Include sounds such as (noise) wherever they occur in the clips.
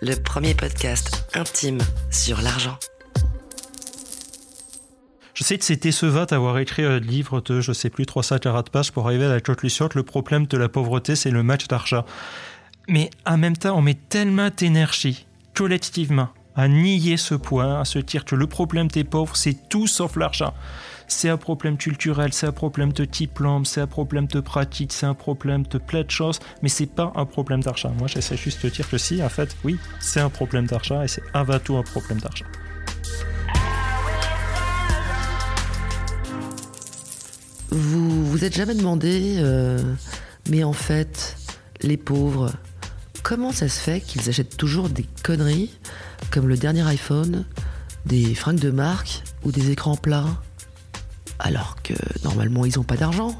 Le premier podcast intime sur l'argent. Je sais que c'est décevant d'avoir écrit un livre de, je sais plus, 340 pages pour arriver à la conclusion que le problème de la pauvreté, c'est le match d'argent. Mais en même temps, on met tellement d'énergie, collectivement, à nier ce point, à se dire que le problème des pauvres, c'est tout sauf l'argent. C'est un problème culturel, c'est un problème de diplôme, c'est un problème de pratique, c'est un problème de plein de choses, mais c'est pas un problème d'argent. Moi, j'essaie juste de dire que si, en fait, oui, c'est un problème d'argent et c'est avant tout un problème d'argent. Vous vous êtes jamais demandé, euh, mais en fait, les pauvres, comment ça se fait qu'ils achètent toujours des conneries comme le dernier iPhone, des fringues de marque ou des écrans plats? Alors que normalement ils n'ont pas d'argent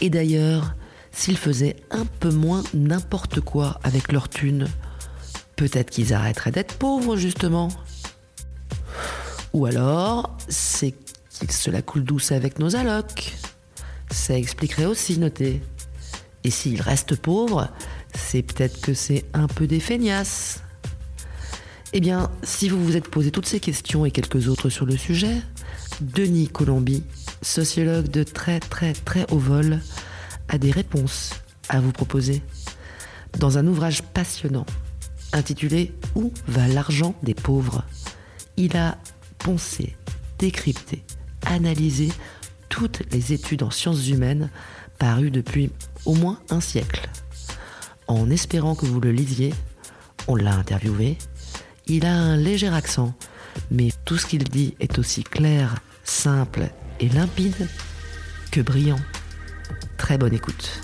Et d'ailleurs, s'ils faisaient un peu moins n'importe quoi avec leur thune, peut-être qu'ils arrêteraient d'être pauvres justement. Ou alors, c'est qu'ils se la coulent douce avec nos allocs. Ça expliquerait aussi, notez. Et s'ils restent pauvres, c'est peut-être que c'est un peu des feignasses. Eh bien, si vous vous êtes posé toutes ces questions et quelques autres sur le sujet, Denis Colombi, sociologue de très très très haut vol, a des réponses à vous proposer. Dans un ouvrage passionnant intitulé Où va l'argent des pauvres? Il a poncé, décrypté, analysé toutes les études en sciences humaines parues depuis au moins un siècle. En espérant que vous le lisiez, on l'a interviewé. Il a un léger accent, mais tout ce qu'il dit est aussi clair, simple et limpide que brillant. Très bonne écoute.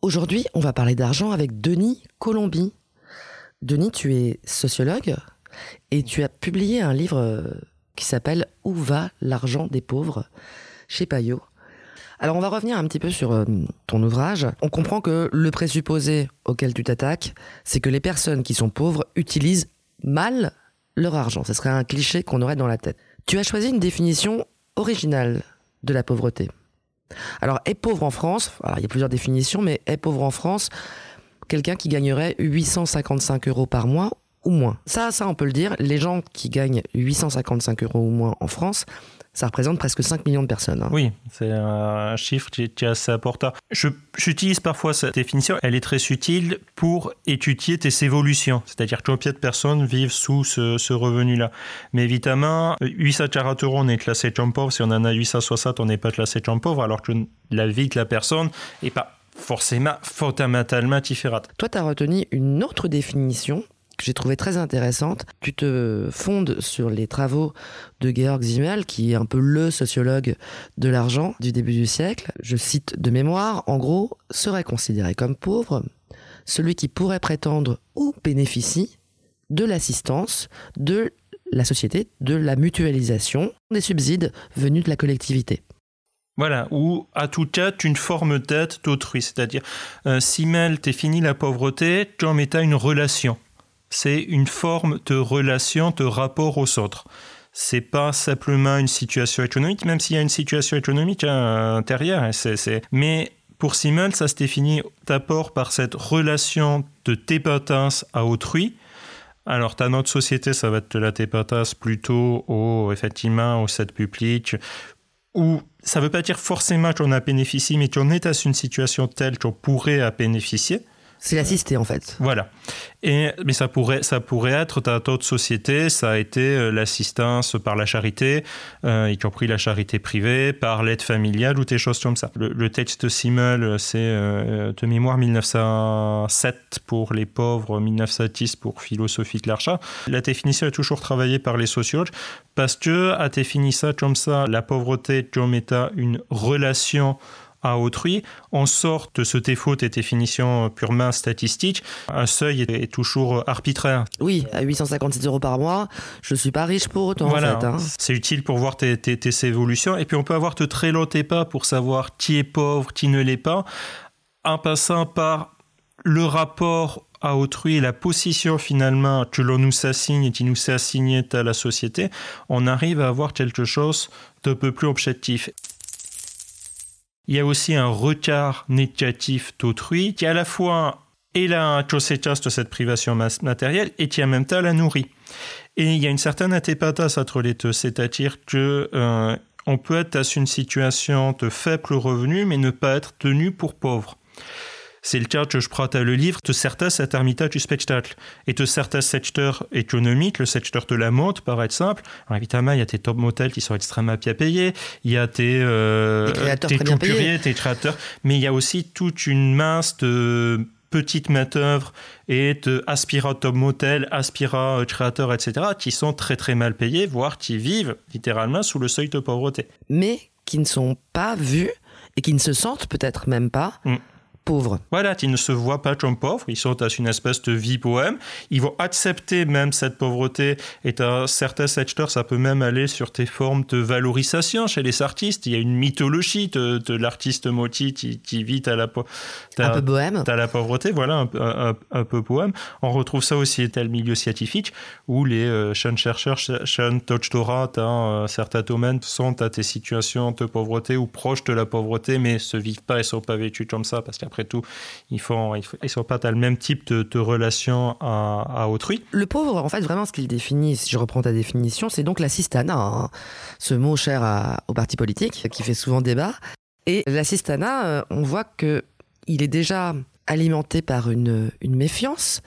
Aujourd'hui, on va parler d'argent avec Denis Colombi. Denis, tu es sociologue et tu as publié un livre qui s'appelle Où va l'argent des pauvres chez Payot? Alors on va revenir un petit peu sur euh, ton ouvrage. On comprend que le présupposé auquel tu t'attaques, c'est que les personnes qui sont pauvres utilisent mal leur argent. Ce serait un cliché qu'on aurait dans la tête. Tu as choisi une définition originale de la pauvreté. Alors, est pauvre en France, il y a plusieurs définitions, mais est pauvre en France quelqu'un qui gagnerait 855 euros par mois ou moins? Ça, ça, on peut le dire. Les gens qui gagnent 855 euros ou moins en France, ça représente presque 5 millions de personnes. hein. Oui, c'est un chiffre qui est assez important. J'utilise parfois cette définition, elle est très utile pour étudier tes évolutions, c'est-à-dire combien de personnes vivent sous ce, ce revenu-là. Mais évidemment, 840 euros, on est classé comme pauvre, si on en a 860, on n'est pas classé comme pauvre, alors que la vie de la personne n'est pas forcément fondamentalement différente. Toi, tu as retenu une autre définition que j'ai trouvée très intéressante. Tu te fondes sur les travaux de Georg Simmel, qui est un peu le sociologue de l'argent du début du siècle. Je cite de mémoire, en gros, serait considéré comme pauvre celui qui pourrait prétendre ou bénéficie de l'assistance de la société, de la mutualisation des subsides venus de la collectivité. Voilà, ou à tout cas, une forme d'aide d'autrui. C'est-à-dire, euh, Simmel définit la pauvreté comme étant une relation. C'est une forme de relation, de rapport aux autres. C'est pas simplement une situation économique, même s'il y a une situation économique hein, intérieure. hein, Mais pour Simmel, ça se définit d'abord par cette relation de dépendance à autrui. Alors, dans notre société, ça va être de la dépendance plutôt au, effectivement, au set public, où ça ne veut pas dire forcément qu'on a bénéficié, mais qu'on est dans une situation telle qu'on pourrait en bénéficier. C'est l'assister en fait. Voilà. Et, mais ça pourrait, ça pourrait être dans d'autres sociétés, ça a été euh, l'assistance par la charité, euh, y compris la charité privée, par l'aide familiale ou des choses comme ça. Le, texte Simmel, c'est euh, de mémoire 1907 pour les pauvres, 1910 pour philosophie de l'archat. La définition est toujours travaillée par les sociologues parce que a défini ça comme ça, la pauvreté comme étant une relation à autrui, on sort de ce défaut des définitions purement statistiques. Un seuil est toujours arbitraire. Oui, à 856 euros par mois, je suis pas riche pour autant. Voilà, en fait, hein. c'est utile pour voir tes, tes, évolutions. Et puis on peut avoir de très longs pas pour savoir qui est pauvre, qui ne l'est pas, en passant par le rapport à autrui, la position finalement que l'on nous assigne et qui nous s'est assignée à la société, on arrive à avoir quelque chose d'un peu plus objectif. Il y a aussi un retard négatif d'autrui qui à la fois est la conséquence de cette privation matérielle et qui en même temps la nourrit. Et il y a une certaine antépathie entre les deux, c'est-à-dire que euh, peut être dans une situation de faible revenu mais ne pas être tenu pour pauvre. C'est le cas que je prends le livre de certains ermita du spectacle et de certains secteurs économiques, le secteur de la mode par exemple. Alors évidemment, il y a des top motels qui sont extrêmement bien payés, il y a des, euh, créateurs des couturiers, des créateurs, mais il y a aussi toute une masse de petites manœuvres et de top motel, aspirants créateurs, etc., qui sont très très mal payés, voire qui vivent littéralement sous le seuil de pauvreté. Mais qui ne sont pas vus et qui ne se sentent peut-être même pas mm pauvres. Voilà, ils ne se voient pas comme pauvres, ils sont dans une espèce de vie poème. Ils vont accepter même cette pauvreté. Et dans certains secteurs, ça peut même aller sur des formes de valorisation chez les artistes. Il y a une mythologie de, l'artiste Moti qui, vit à la, un peu bohème. À la pauvreté, voilà, un, peu poème. On retrouve ça aussi dans le milieu scientifique, où les euh, jeunes chercheurs, jeunes doctorats dans euh, certains domaines sont à des situations de pauvreté ou proches de la pauvreté, mais se vivent pas et sont pas vêtus comme ça parce qu'il après tout, ils ne ils, sont pas dans le même type de, relation à, autrui. Le pauvre, en fait, vraiment, ce qu'il définit, si je reprends ta définition, c'est donc l'assistana, hein. ce mot cher au parti politique, qui fait souvent débat. Et l'assistana, euh, on voit que il est déjà alimenté par une, méfiance,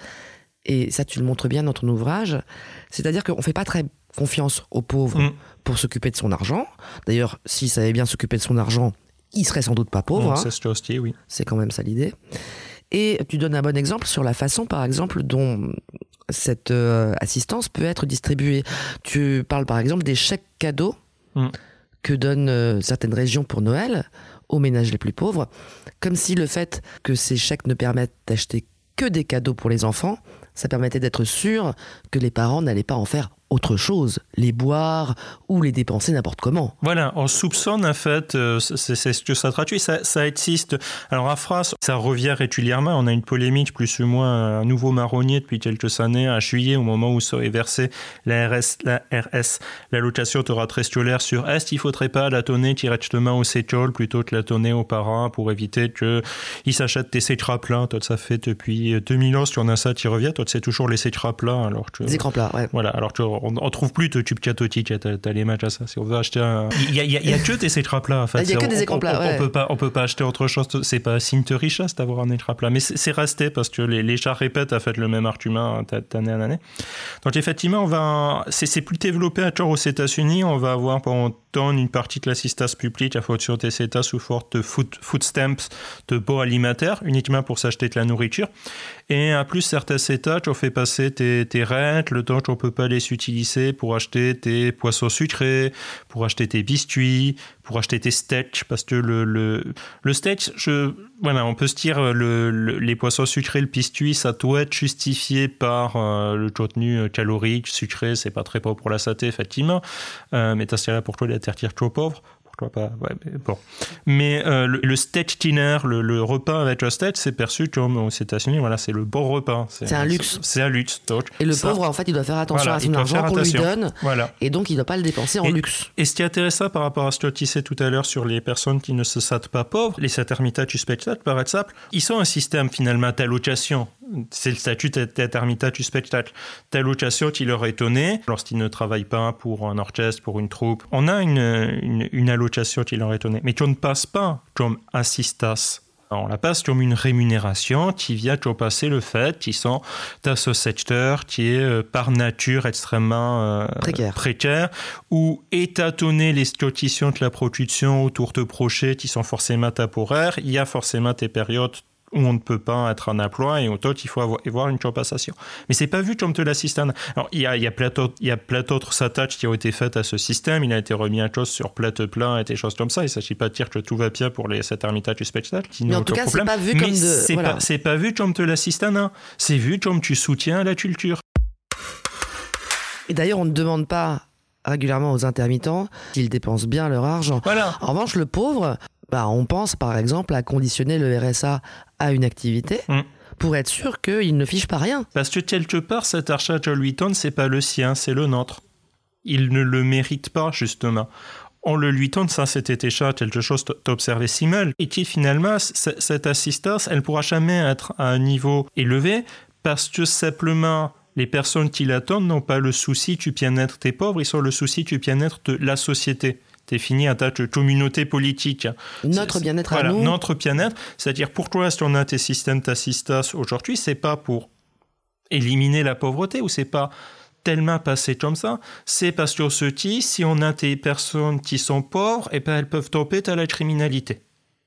et ça tu le montres bien dans ton ouvrage, c'est-à-dire qu'on ne fait pas très confiance aux pauvres mm. pour s'occuper de son argent. D'ailleurs, s'il savait bien s'occuper de son argent, il serait sans doute pas pauvre. Hein. C'est oui. C'est quand même ça l'idée. Et tu donnes un bon exemple sur la façon, par exemple, dont cette euh, assistance peut être distribuée. Tu parles par exemple des chèques cadeaux mm. que donnent euh, certaines régions pour Noël aux ménages les plus pauvres, comme si le fait que ces chèques ne permettent d'acheter que des cadeaux pour les enfants, ça permettait d'être sûr que les parents n'allaient pas en faire autre chose, les boire ou les dépenser n'importe comment. Voilà, on soupçonne en fait, euh, c'est ce que ça traduit, ça, ça, existe. Alors à France, ça revient régulièrement, on a une polémique plus ou moins, un nouveau marronnier depuis quelques années, à juillet, au moment où serait versée la RS, la RS, l'allocation scolaire sur Est, il faudrait pas la donner directement aux écoles plutôt que la donner aux parents pour éviter qu'ils s'achètent des écrans plats. Toi, ça fait depuis 2000 ans, si on a ça qui revient, toi, c'est toujours les écrans plats. Alors que, des écrans plats, ouais. Voilà, alors que on, ne trouve plus de tube catotique, t'as les matchs à ça. Si on veut acheter un. Il y a, (laughs) que des écrans plats, en fait. Il y a que des écrans plats, on, peut pas, on peut pas acheter autre chose. C'est pas signe de richesse d'avoir un écran plat. Mais c'est resté parce que les, les chats répètent, en fait, le même argument d'année en année. Donc, effectivement, on va. C'est plus développé à tort aux États-Unis. On va avoir pendant une partie de l'assistance publique à fonction des États sous forme de food, food stamps, de bons alimentaires, uniquement pour s'acheter de la nourriture. Et en plus, certains États ont fait passer tes, tes rentes, le temps qu'on peut pas les utiliser pour acheter tes poissons sucrés, pour acheter tes biscuits, pour acheter tes steaks, parce que le, le, le steak, voilà, on peut se dire, le, les poissons sucrés, le biscuit, ça doit être justifié par euh, le contenu calorique, sucré, c'est pas très bon pour la santé, effectivement, euh, mais t'as là pour toi d'être trop pauvre pas. mais bon. Mais euh, le, stage dinner, le, repas avec le stage, c'est perçu comme aux États-Unis, voilà, c'est le bon repas. C'est un luxe. C'est un luxe. et le pauvre, en fait, il doit faire attention à son argent qu'on lui donne. Voilà. Et donc, il ne doit pas le dépenser en luxe. Et ce qui est intéressant par rapport à ce que tu disais tout à l'heure sur les personnes qui ne se sentent pas pauvres, les satermitas spectacle, par exemple, ils sont un système finalement d'allocation c'est le statut du spectacle. Telle location qui leur est donnée lorsqu'ils ne travaillent pas pour un orchestre, pour une troupe. On a une, une, allocation qui leur est donnée, mais qu'on ne passe pas comme assistas On la passe comme une rémunération qui vient passer le fait qu'ils sont un secteur qui est euh, par nature extrêmement euh, précaire. précaire ou étatonner les situations de la production autour de projets qui sont forcément temporaires. Il y a forcément des périodes où on ne peut pas être en emploi et autant il faut avoir une compensation. Mais c'est pas vu comme de l'assistance. Alors il y a, il y a plein d'autres attaches qui ont été faites à ce système. Il a été remis en chose sur plate plein et des choses comme ça. Il ne s'agit pas de dire que tout va bien pour les, cet ermitage du spectacle. Mais en tout cas, c'est pas vu comme de... C'est pas, pas, vu comme de l'assistance. C'est vu comme tu soutiens la culture. Et d'ailleurs, on ne demande pas régulièrement aux intermittents qu'ils dépensent bien leur argent. Voilà. En revanche, le pauvre, bah, on pense par exemple à conditionner le RSA à une activité. Mm. Pour être sûr qu'il ne fiche pas rien. Parce que quelque part, cet archat John Wheaton, c'est pas le sien, c'est le nôtre. Il ne le mérite pas, justement on le lui donne, ça c'était déjà quelque chose d'observé si mal, et qui finalement, cette assistance, elle pourra jamais être à un niveau élevé parce que simplement les personnes qui l'attendent n'ont pas le souci du bien-être des pauvres, ils ont le souci du bien-être de la société défini un tas de communautés politiques. Notre bien-être à nous. Notre bien-être, c'est-à-dire pourquoi est-ce qu'on a des systèmes d'assistance aujourd'hui C'est pas pour éliminer la pauvreté ou c'est pas tellement passé comme ça, c'est parce que ce si on a des personnes qui sont pauvres, et eh ben elles peuvent tomber à la criminalité.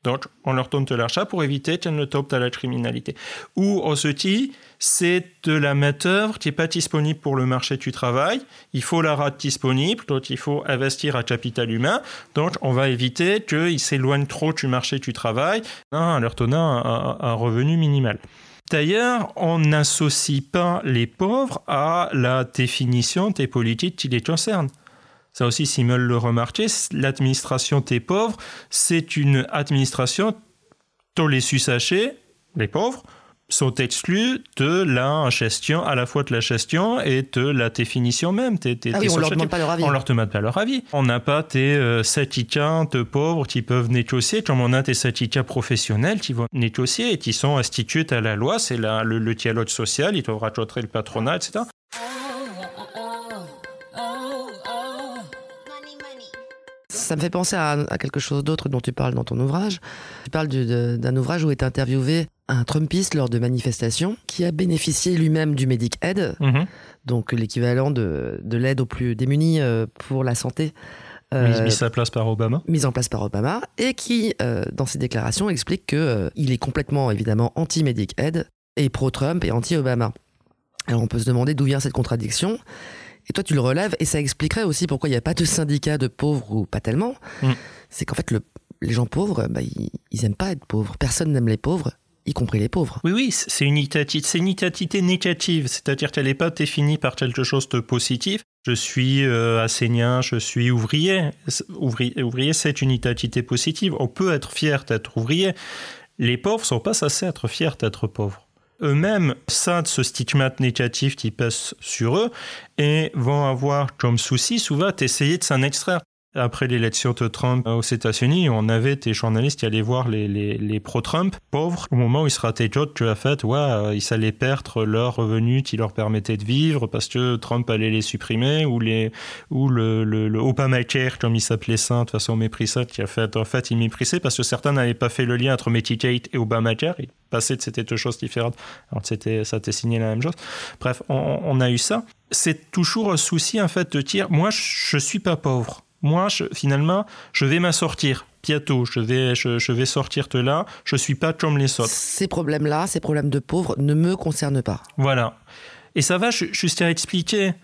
Donc, on leur donne de l'argent pour éviter qu'elles ne tombent à la criminalité. Ou, au dit, c'est de la main-d'œuvre qui n'est pas disponible pour le marché du travail. Il faut la rate disponible, donc il faut investir à capital humain. Donc, on va éviter qu'ils s'éloignent trop du marché du travail en leur donnant un, revenu minimal. D'ailleurs, on n'associe pas les pauvres à la définition des politiques qui les concernent. Ça aussi, Simmel le remarquait, l'administration des pauvres, c'est une administration dont les usagers, les pauvres, sont exclus de la gestion, à la fois de la gestion et de la définition même. ah oui, on leur demande pas leur avis. On leur demande pas leur avis. On n'a pas des euh, de pauvres qui peuvent négocier, comme on a des syndicats professionnels qui vont négocier et qui sont institués à la loi. C'est le, le, dialogue social, ils doivent raconter le patronat, etc. ça me fait penser à, quelque chose d'autre dont tu parles dans ton ouvrage. Tu parles d'un ouvrage où est interviewé un Trumpiste lors de manifestations qui a bénéficié lui-même du Medic Aid, mhm. donc l'équivalent de, l'aide aux plus démunis euh, pour la santé. Euh, mise, en place par Obama. Mise en place par Obama, et qui, euh, dans ses déclarations, explique qu'il il est complètement, évidemment, anti-Medic Aid et pro-Trump et anti-Obama. Alors on peut se demander d'où vient cette contradiction. Et toi, tu le relèves, et ça expliquerait aussi pourquoi il n'y a pas de syndicat de pauvres ou pas tellement. Mm. C'est qu'en fait, les gens pauvres, bah, ils, n'aiment pas être pauvres. Personne n'aime les pauvres y compris les pauvres. Oui, oui, c'est une identité, négative, c'est-à-dire qu'elle n'est pas définie par quelque chose de positif. Je suis euh, enseignant, je suis ouvrier. Ouvrier, ouvrier c'est une identité positive. On peut être fier d'être ouvrier. Les pauvres sont pas censés être fiers d'être pauvres eux-mêmes sentent ce stigmate négatif qui pèse sur eux et vont avoir comme souci souvent d'essayer de s'en extraire. Après l'élection de Trump aux États-Unis, on avait des journalistes qui allaient voir les, les, pro-Trump pauvres au moment où il sera jokes que la fait, ouais, euh, ils allaient perdre leurs revenus qui leur permettaient de vivre parce que Trump allait les supprimer ou les ou le, le, le Obamacare comme il s'appelait ça de façon méprisante qui a fait en fait il méprisait parce que certains n'avaient pas fait le lien entre Medicaid et Obamacare, ils passaient de c'était deux choses différentes. Alors c'était ça t'est signé la même chose. Bref, on, on a eu ça. C'est toujours un souci en fait de dire moi je suis pas pauvre moi, finalement, je vais m'en sortir bientôt. Je vais, je, vais sortir de là. Je suis pas comme les autres. Ces problèmes-là, ces problèmes de pauvres, ne me concernent pas. Voilà. Et ça va juste à expliquer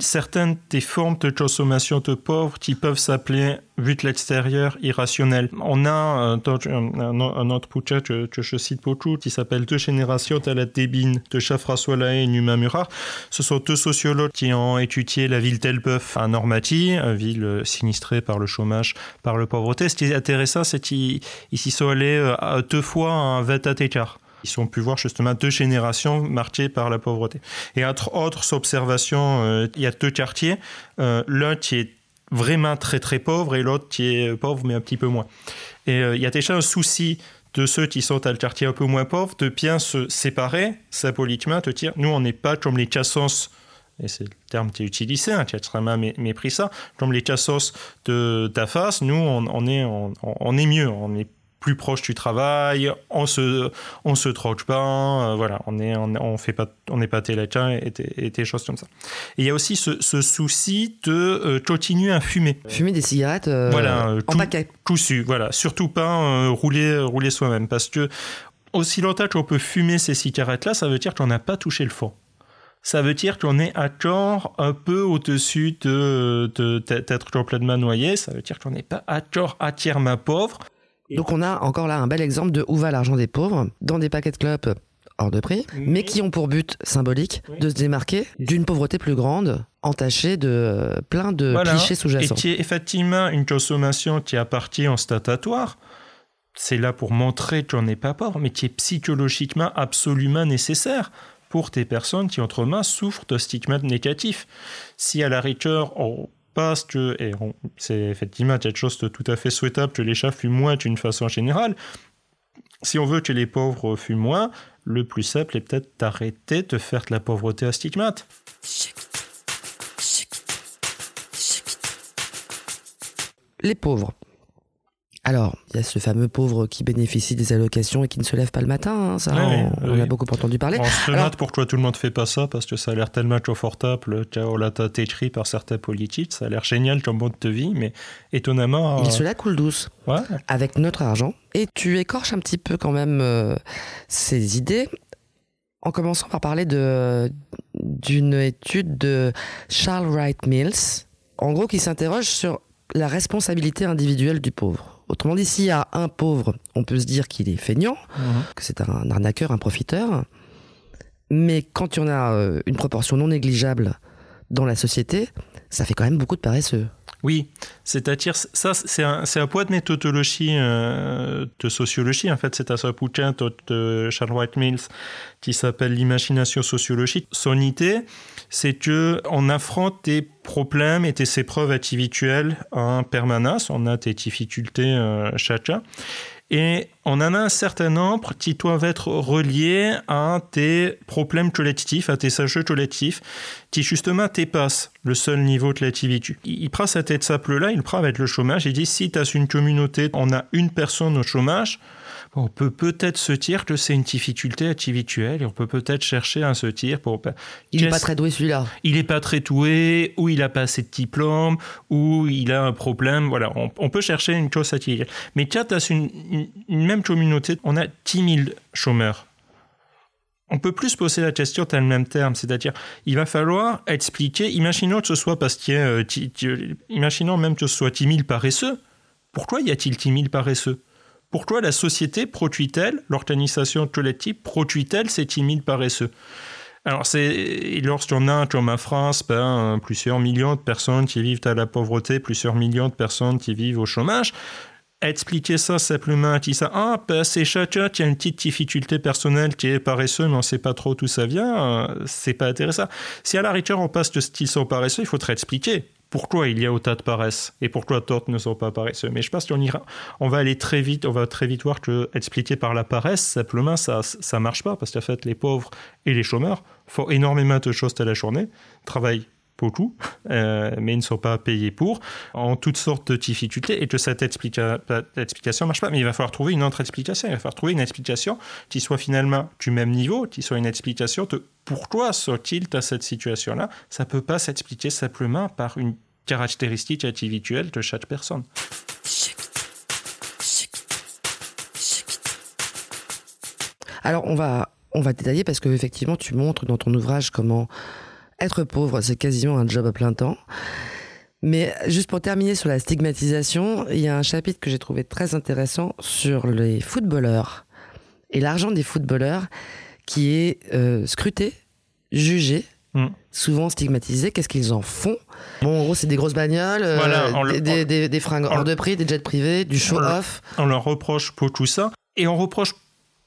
certaines des formes de consommation de pauvres qui peuvent s'appeler, vu de l'extérieur, irrationnelles. On a un, un, autre bouquin que, je cite beaucoup qui s'appelle Deux générations à la débine de Jean-François Lahaye et Numa Murat. Ce sont deux sociologues qui ont étudié la ville d'Elbeuf à Normandy, une ville sinistrée par le chômage, par la pauvreté. Ce qui est intéressant, c'est qu'ils s'y sont allés euh, deux fois un 20 écart. Ils ont pu voir justement deux générations marquées par la pauvreté. Et entre autres observations, euh, il y a deux quartiers. Euh, l'un qui est vraiment très très pauvre et l'autre qui est pauvre mais un petit peu moins. Et euh, il y a déjà un souci de ceux qui sont à le quartier un peu moins pauvre de bien se séparer symboliquement, de dire nous on n'est pas comme les cassos et c'est le terme qui est utilisé, hein, qui a extrêmement mépris ça, comme les cassos de face, nous on, est, on, mieux, on est plus proche du travail, on se, on se troque pas, euh, voilà, on est, on, on, fait pas, on n'est pas télétin et, et, des choses comme ça. Et il y a aussi ce, ce souci de euh, continuer à fumer. Fumer des cigarettes euh, voilà, en tout, paquet. Toussu, voilà, surtout pas euh, rouler, rouler soi-même, parce que aussi longtemps qu'on peut fumer ces cigarettes-là, ça veut dire qu'on n'a pas touché le fond ça veut dire qu'on est à tort un peu au-dessus de, d'être complètement noyé. Ça veut dire qu'on n'est pas à tort à tiers ma pauvre. Donc on a encore là un bel exemple de où va l'argent des pauvres dans des paquets de clopes hors de prix, mais qui ont pour but symbolique de se démarquer d'une pauvreté plus grande, entachée de plein de voilà. clichés sous-jacents. Et qui est effectivement une consommation qui appartient en statatoire. C'est là pour montrer qu'on n'est pas pauvre, mais qui est psychologiquement absolument nécessaire pour des personnes qui autrement souffrent de stigmates négatifs. Si à la rigueur, on passe que, et c'est effectivement quelque chose de tout à fait souhaitable que les chats fument moins d'une façon générale, si on veut que les pauvres fument moins, le plus simple est peut-être d'arrêter de faire de la pauvreté à stigmate. Les pauvres. Alors, il y a ce fameux pauvre qui bénéficie des allocations et qui ne se lève pas le matin, hein, ça, Oui, on, on oui. a beaucoup entendu parler. On se Alors- demande pourquoi tout le monde fait pas ça, parce que ça a l'air tellement confortable, on l'a écrit par certains politiques, ça a l'air génial comme mode de vie, mais étonnamment... Il euh, se la coule douce ouais, avec notre argent et tu écorches un petit peu quand même euh, ces idées en commençant par parler de d'une étude de Charles Wright Mills, en gros qui s'interroge sur la responsabilité individuelle du pauvre. Autrement dit, s'il y a un pauvre, on peut se dire qu'il est feignant, Mhm. que c'est un arnaqueur, un profiteur. Mais quand il y en a euh, une proportion non négligeable dans la société, ça fait quand même beaucoup de paresseux. Oui, c'est-à-dire, ça, c'est un, un point de méthodologie euh, de sociologie. En fait, c'est un bouquin de, de Charles White Mills qui s'appelle L'imagination sociologique. Son idée, c'est que on affronte des problèmes et des épreuves individuelles en permanence. On a des difficultés euh, chacun. Et on en a un certain nombre qui doivent être reliés à des problèmes collectifs, à des enjeux collectifs, qui justement dépassent le seul niveau de l'activité. Il prend cette étape-là, il prend avec le chômage, il dit si tu as une communauté, on a une personne au chômage, on peut peut-être se dire que c'est une difficulté individuelle et on peut peut-être chercher à se dire pour... Il n'est pas très doué celui-là. il n'est pas très doué, ou il n'a pas assez de diplômes, ou il a un problème. Voilà, on, on peut chercher une chose individuelle. Mais quand tu as une, une- une même communauté, on a 10 000 chômeurs. On peut plus se poser la question dans le même terme, c'est-à-dire, il va falloir expliquer, imaginons que ce soit parce qu'il y a, euh, imaginons même que ce soit 10 000 paresseux, pourquoi y a-t-il 10 000 paresseux? Pourquoi la société produit-elle, l'organisation collective produit-elle ces 10 000 paresseux? Alors, c'est lorsqu'on a, comme en France, ben, plusieurs millions de personnes qui vivent à la pauvreté, plusieurs millions de personnes qui vivent au chômage, expliquer ça simplement, qui ça, ah, ben, c'est chacun qui a une petite difficulté personnelle qui est paresseux, mais on ne sait pas trop d'où ça vient, euh, c'est pas intéressant. Si à la rigueur on passe de qu'ils sont paresseux, il faudrait expliquer pourquoi il y a autant de paresse et pourquoi d'autres ne sont pas paresseux. Mais je pense qu'on ira, on va aller très vite, on va très vite voir que expliquer par la paresse, simplement, ça, ça marche pas parce qu'en fait, les pauvres et les chômeurs font énormément de choses à la journée, travaillent beaucoup, (laughs) euh, mais ils ne sont pas payés pour, en toutes sortes de difficultés, et que cette explica- explication ne marche pas. Mais il va falloir trouver une autre explication. Il va falloir trouver une explication qui soit finalement du même niveau, qui soit une explication de pourquoi sont-ils dans cette situation-là. Ça ne peut pas s'expliquer simplement par une caractéristique individuelle de chaque personne. Alors on va on va détailler parce que effectivement tu montres dans ton ouvrage comment être pauvre c'est quasiment un job à plein temps. Mais juste pour terminer sur la stigmatisation, il y a un chapitre que j'ai trouvé très intéressant sur les footballeurs et l'argent des footballeurs qui est euh, scruté, jugé, Mm. souvent stigmatisé. Qu'est-ce qu'ils en font Bon, en gros, c'est des grosses bagnoles, euh, Voilà, on le- des, des, des- des fringues on hors de prix, des jets privés, du show-off. On leur reproche beaucoup ça, et on reproche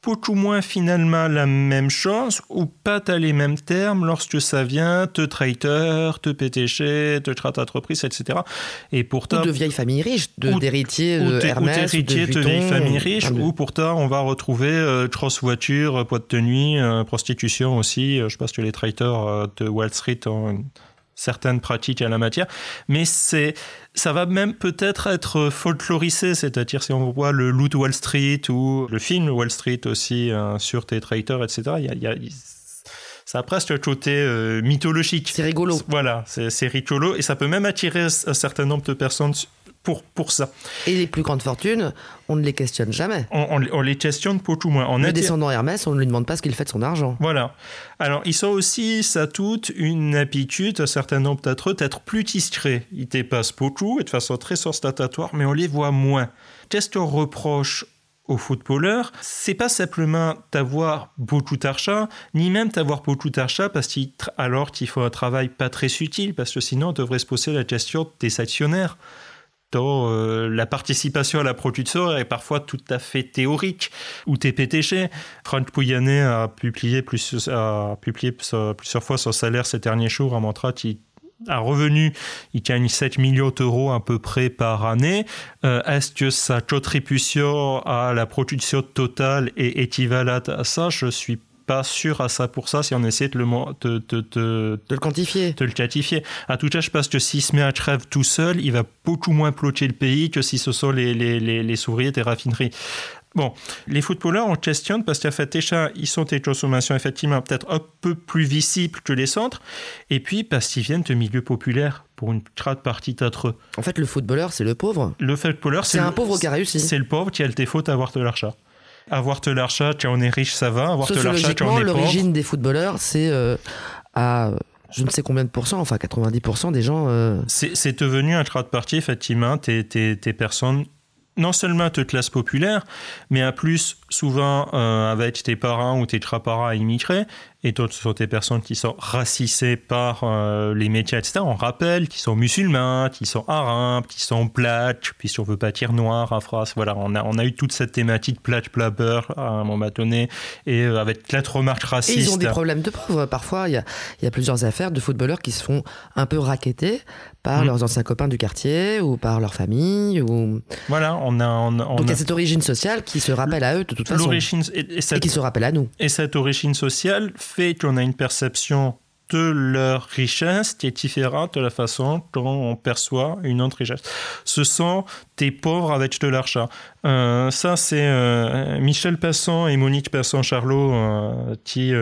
beaucoup moins finalement la même chose, ou pas à les mêmes termes lorsque ça vient de traiteur, de PTG, de traite d'entreprise, etc. Et pourtant, Ou de vieilles familles riches, de- d'héritiers de ou Hermès, ou de t'héritier de, Vuitton, vieilles familles riches, de- ou pourtant on va retrouver euh, grosse voiture, euh, boîte de nuit, euh, prostitution aussi. Euh, je pense que les traiteurs euh, de Wall Street ont certaines pratiques à la matière, mais c'est ça va même peut-être être folklorisé, c'est-à-dire si on voit le Loot Wall Street ou le film Wall Street aussi euh, sur tes traiteurs, etc. Il y a, ça a presque un côté euh, mythologique. C'est rigolo. Voilà, c'est rigolo et ça peut même attirer un certain nombre de personnes pour, pour ça. Et les plus grandes fortunes, on ne les questionne jamais. On, les questionne beaucoup moins. On le descendant Hermès, on ne lui demande pas ce qu'il fait de son argent. Voilà. Alors, ils sont aussi, ça toute, une habitude, un certain nombre d'être d'être plus discrets. Ils dépassent beaucoup et de façon très ostentatoire, mais on les voit moins. Qu'est-ce qu'on reproche aux footballeurs, c'est pas simplement d'avoir beaucoup d'argent, ni même d'avoir beaucoup d'argent parce qu'il alors qu'il faut un travail pas très utile, parce que sinon on devrait se poser la question des actionnaires euh, la participation à la production est parfois tout à fait théorique ou TPTG. Franck Pouyanné a publié, plusieurs fois son salaire ces derniers jours à montrant qu'il a revenu, il gagne 7 millions d'euros à peu près par année. Euh, est-ce que sa contribution à la production totale est équivalente à ça? Je suis pas sûr à ça pour ça si on essaie de le, de, de, de, le quantifier. De le quantifier. À tout cas, je pense que s'il se met à crève tout seul, il va beaucoup moins ploter le pays que si ce sont les, les, les, les ouvriers des raffineries. Bon, les footballeurs, on questionne parce qu'en fait, déjà, ils sont des consommations effectivement peut-être un peu plus visibles que les centres, et puis parce qu'ils viennent de milieux populaires pour une grande partie d'entre eux. En fait, le footballeur, c'est le pauvre. Le footballeur, c'est un pauvre qui a réussi. C'est le pauvre qui a le défaut d'avoir de l'argent avoir de l'argent quand on est riche, ça va. Avoir de l'argent quand on est l'origine des footballeurs, c'est euh, à je ne sais combien de pourcents, enfin 90% des gens. Euh... C'est devenu un de partie, effectivement, tes, tes, tes personnes non seulement de classe populaire, mais à plus souvent euh, avec tes parents ou tes traparents immigrés, et d'autres sont des personnes qui sont racisées par euh, les médias, etc. On rappelle qu'ils sont musulmans, qu'ils sont arabes, qu'ils sont plaques, puis si on veut pas dire noir France, voilà, on a, on a eu toute cette thématique plate, beurre à un moment donné, et euh, avec quatre remarques racistes. Et ils ont des problèmes de pauvres. Parfois, il y a, y a, plusieurs affaires de footballeurs qui se font un peu raqueter par mmh. leurs anciens copains du quartier ou par leur famille. Ou... Voilà, on a. On, Donc il y a cette origine sociale qui se rappelle à eux de toute façon. Et, et, qui se rappelle à nous. Et cette origine sociale fait qu'on a une perception de leur richesse qui est différente de la façon dont on perçoit une autre richesse. Ce sont des pauvres avec de l'argent. Euh, ça, c'est euh, Michel Passon et Monique Passon-Charlot euh, qui,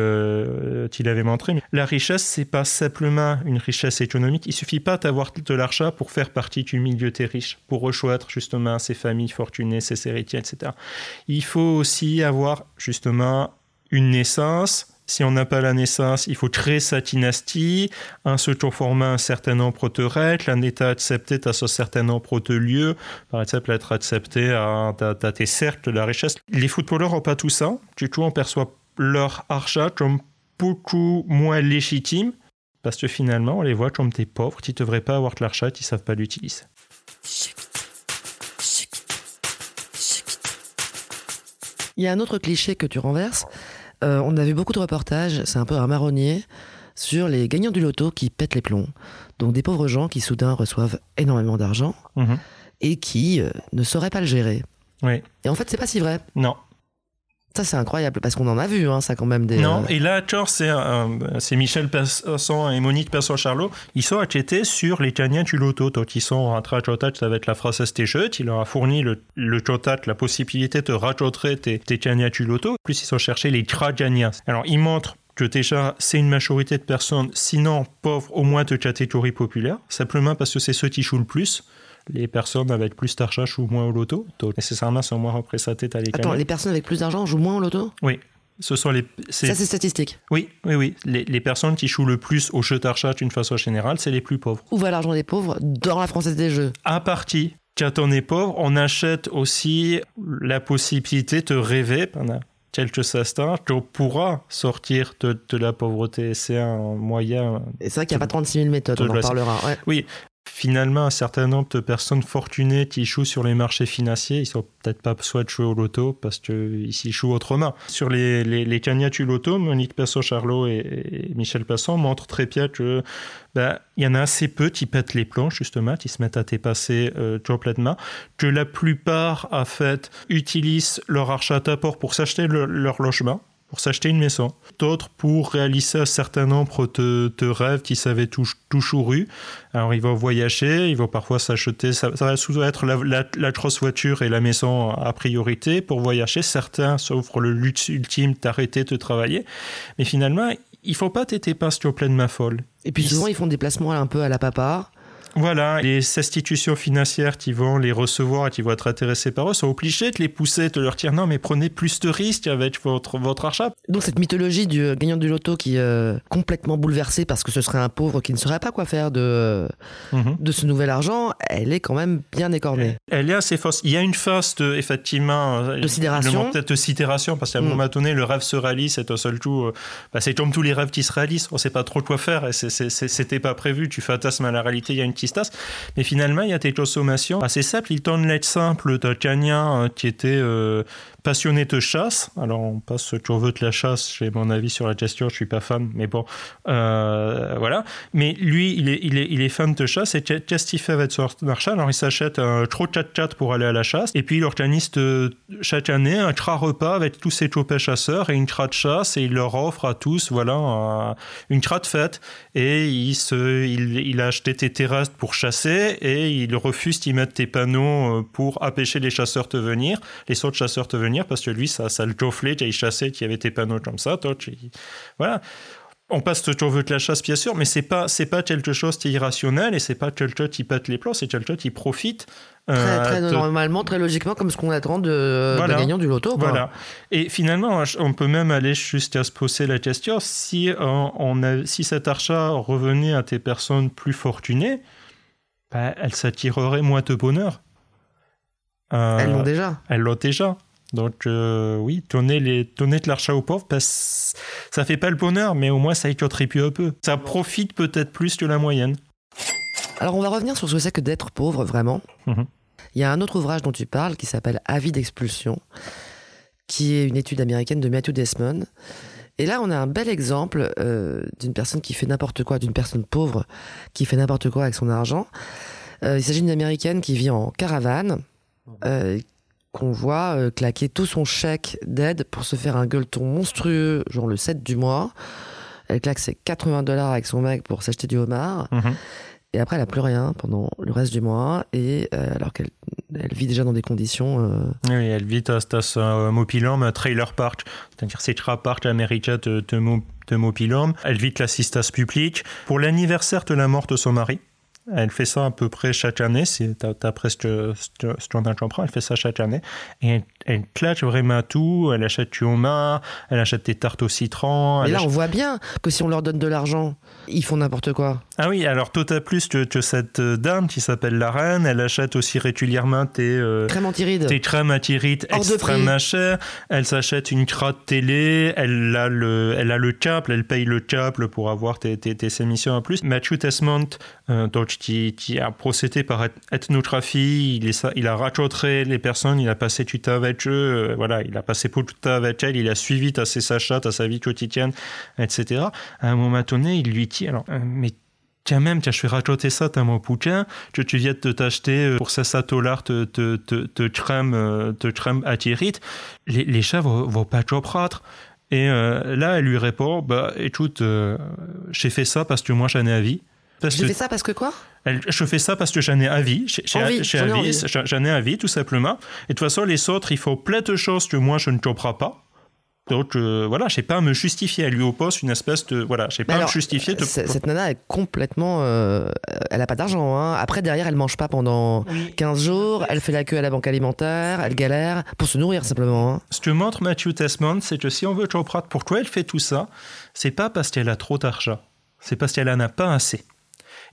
qui l'avaient montré. La richesse, c'est pas simplement une richesse économique. Il suffit pas d'avoir de l'argent pour faire partie du milieu des riches, pour rejoindre justement ces familles fortunées, ces héritiers, etc. Il faut aussi avoir justement une naissance, si on n'a pas la naissance, il faut créer sa dynastie, un se former un certain nombre de règles, un État accepté à ce certain nombre de lieux, par exemple être accepté à, à, tes cercles de la richesse. Les footballeurs n'ont pas tout ça, du coup on perçoit leur argent comme beaucoup moins légitime, parce que finalement on les voit comme des pauvres qui ne devraient pas avoir de l'argent, qui ne savent pas l'utiliser. Il y a un autre cliché que tu renverses, euh, on a vu beaucoup de reportages, c'est un peu un marronnier, sur les gagnants du loto qui pètent les plombs. Donc des pauvres gens qui soudain reçoivent énormément d'argent mhm. et qui euh, ne sauraient pas le gérer. Oui. Et en fait, c'est pas si vrai. Non. Ça, c'est incroyable parce qu'on en a vu, hein, ça quand même des. Non, euh, et là, c'est, c'est Michel Persson et Monique Persson-Charlot. Ils sont achetés sur les gagnants du loto. Donc, ils sont rentrés à Chotat avec la française Técheux. Il leur a fourni le, le la possibilité de rajouter tes, tes gagnants du loto. Plus, ils ont cherché les gagnants. Alors, ils montrent que déjà, c'est une majorité de personnes, sinon pauvres, au moins de catégorie populaire, simplement parce que c'est ceux qui jouent le plus les personnes avec plus d'argent jouent moins au loto. Donc, nécessairement, sont moins représentées à Attends, les personnes avec plus d'argent jouent moins au loto? Oui. Ce sont les, Ça, c'est statistique. Oui, oui, oui. Les, les, personnes qui jouent le plus au jeu d'argent d'une façon générale, c'est les plus pauvres. Où va l'argent des pauvres Dans la Française des Jeux? À partie. Quand on est pauvre, on achète aussi la possibilité de rêver pendant quelques instants qu'on pourra sortir de, de la pauvreté. C'est un moyen. Et c'est vrai qu'il n'y a pas 36 000 méthodes, on en parlera. Ouais. Oui, finalement, un certain nombre de personnes fortunées qui jouent sur les marchés financiers, ils sont peut-être pas soit de jouer au loto parce qu'ils s'y jouent autrement. Sur les, les, les du loto, Monique Perso-Charlot et, Michel Passon montrent très bien que ben, il y en a assez peu qui pètent les plombs, justement, qui se mettent à dépasser euh, complètement, que la plupart, en fait, utilisent leur achat d'apport pour s'acheter leur logement pour s'acheter une maison. D'autres pour réaliser un certain nombre de, rêves qui savaient toujours eu. Alors ils vont voyager, ils vont parfois s'acheter, ça, va souvent être la, la, grosse voiture et la maison à priorité pour voyager. Certains s'offrent le luxe ultime d'arrêter de travailler. Mais finalement, il faut pas pas sur pleine ma folle. Et puis souvent, ils font des placements un peu à la papa. Voilà, les institutions financières qui vont les recevoir et qui vont être intéressées par eux sont obligées de les pousser, de leur dire non, mais prenez plus de risques avec votre, votre achat. Donc cette mythologie du gagnant du loto qui est euh, complètement bouleversée parce que ce serait un pauvre qui ne saurait pas quoi faire de, mhm. de ce nouvel argent, elle est quand même bien écornée. Elle est assez fausse. Il y a une phase de, effectivement, euh, de sidération. Peut-être de sidération parce qu'à un mm. moment donné, le rêve se réalise et d'un seul coup, euh, bah, c'est comme tous les rêves qui se réalisent. On ne sait pas trop quoi faire et c'était pas prévu. Tu fantasmes à la réalité, il y a une petite mais finalement, il y a des consommations assez simples. Il donne l'aide simple d'un Canien euh, qui était euh, passionné de chasse. Alors, on passe qu'on veut de la chasse. J'ai mon avis sur la gestion, je suis pas fan, mais bon, euh, voilà. Mais lui, il est, il est, il est fan de chasse. Et qu'est-ce qu'il fait avec son marchand Alors, il s'achète un trop chat chat pour aller à la chasse. Et puis, il organise chaque année un tra repas avec tous ses copains chasseurs et une tra de chasse. Et il leur offre à tous, voilà, une tra de fête. Et il, se, il, il a acheté des terrasses pour chasser et il refuse d'y mettre des panneaux pour empêcher les chasseurs de venir, les autres chasseurs de venir parce que lui, ça, ça le gonflait, il chassait, il y avait des panneaux comme ça. Toi, voilà. On passe toujours de la chasse, bien sûr, mais c'est pas c'est pas quelque chose qui est irrationnel et c'est pas quelque chose qui pète les plans, c'est quelque chose qui profite. Euh, très, normalement, très logiquement, comme ce qu'on attend de, voilà. gagnant du loto. Voilà. Et finalement, on peut même aller jusqu'à se poser la question si on, a, si cet achat revenait à des personnes plus fortunées, ben, elles s'attireraient moins de bonheur. Euh, elles l'ont déjà. Elles l'ont déjà. Donc euh, oui, donner, les, de l'argent aux pauvres, ça ça fait pas le bonheur, mais au moins ça y contribue un peu. Ça profite peut-être plus que la moyenne. Alors on va revenir sur ce que c'est que d'être pauvre vraiment. Mhm. Il y a un autre ouvrage dont tu parles qui s'appelle Avis d'expulsion, qui est une étude américaine de Matthew Desmond. Et là, on a un bel exemple euh, d'une personne qui fait n'importe quoi, d'une personne pauvre qui fait n'importe quoi avec son argent. Euh, il s'agit d'une américaine qui vit en caravane, qu'on voit euh, claquer tout son chèque d'aide pour se faire un gueuleton monstrueux, genre le 7 du mois. Elle claque ses 80 dollars avec son mec pour s'acheter du homard. Mhm. Et après, elle n'a plus rien pendant le reste du mois. Et euh, alors qu'elle elle vit déjà dans des conditions. Euh, oui, elle vit à Mopilum, un trailer park, c'est-à-dire c'est park de, de Mopilum. Elle vit l'assistance publique. Pour l'anniversaire de la mort de son mari, elle fait ça à peu près chaque année, si tu as, presque ce qu'on comprend, elle fait ça chaque année. Elle, elle vraiment tout, elle achète du homard, elle achète des tartes au citron. Mais là, on voit bien que si on leur donne de l'argent, ils font n'importe quoi. Ah oui, alors tout à plus que, cette dame qui s'appelle la reine, elle achète aussi régulièrement tes euh, crèmes antirides, tes crèmes antirides extrêmement chères. Elle s'achète une crotte télé, elle a le, elle a le câble, elle paye le câble pour avoir tes, tes, tes émissions en plus. Matthew Tesmont, euh, donc, qui, qui, a procédé par ethnographie, il, est, il a raconté les personnes, il a passé du temps avec eux, euh, voilà, il a passé beaucoup de temps avec elles, il a suivi à ses à sa vie quotidienne, etc. À un moment donné, il lui dit, alors, euh, mais tiens même, tiens, je vais raconter ça à mon bouquin, que tu viens de t'acheter euh, pour 16 dollars de, de, de, de crème, de crème les, les chats vont, vont pas trop prendre. Et là, elle lui répond, bah écoute, j'ai fait ça parce que moi j'en ai envie. J'ai fait ça parce que quoi? Je fais ça parce que j'en ai envie. J'en ai envie, tout simplement. Et de toute façon, les autres, il faut plein de choses que moi, je ne comprends pas. Donc euh, voilà, je sais pas à me justifier. Elle lui oppose une espèce de voilà, je sais pas à me justifier. Cette nana est complètement, euh, elle a pas d'argent. Hein. Après derrière, elle mange pas pendant 15 jours. Elle fait la queue à la banque alimentaire. Elle galère pour se nourrir simplement. Hein. Ce que montre Matthew Tesmond, c'est que si on veut comprendre pourquoi elle fait tout ça, c'est pas parce qu'elle a trop d'argent, c'est parce qu'elle en a pas assez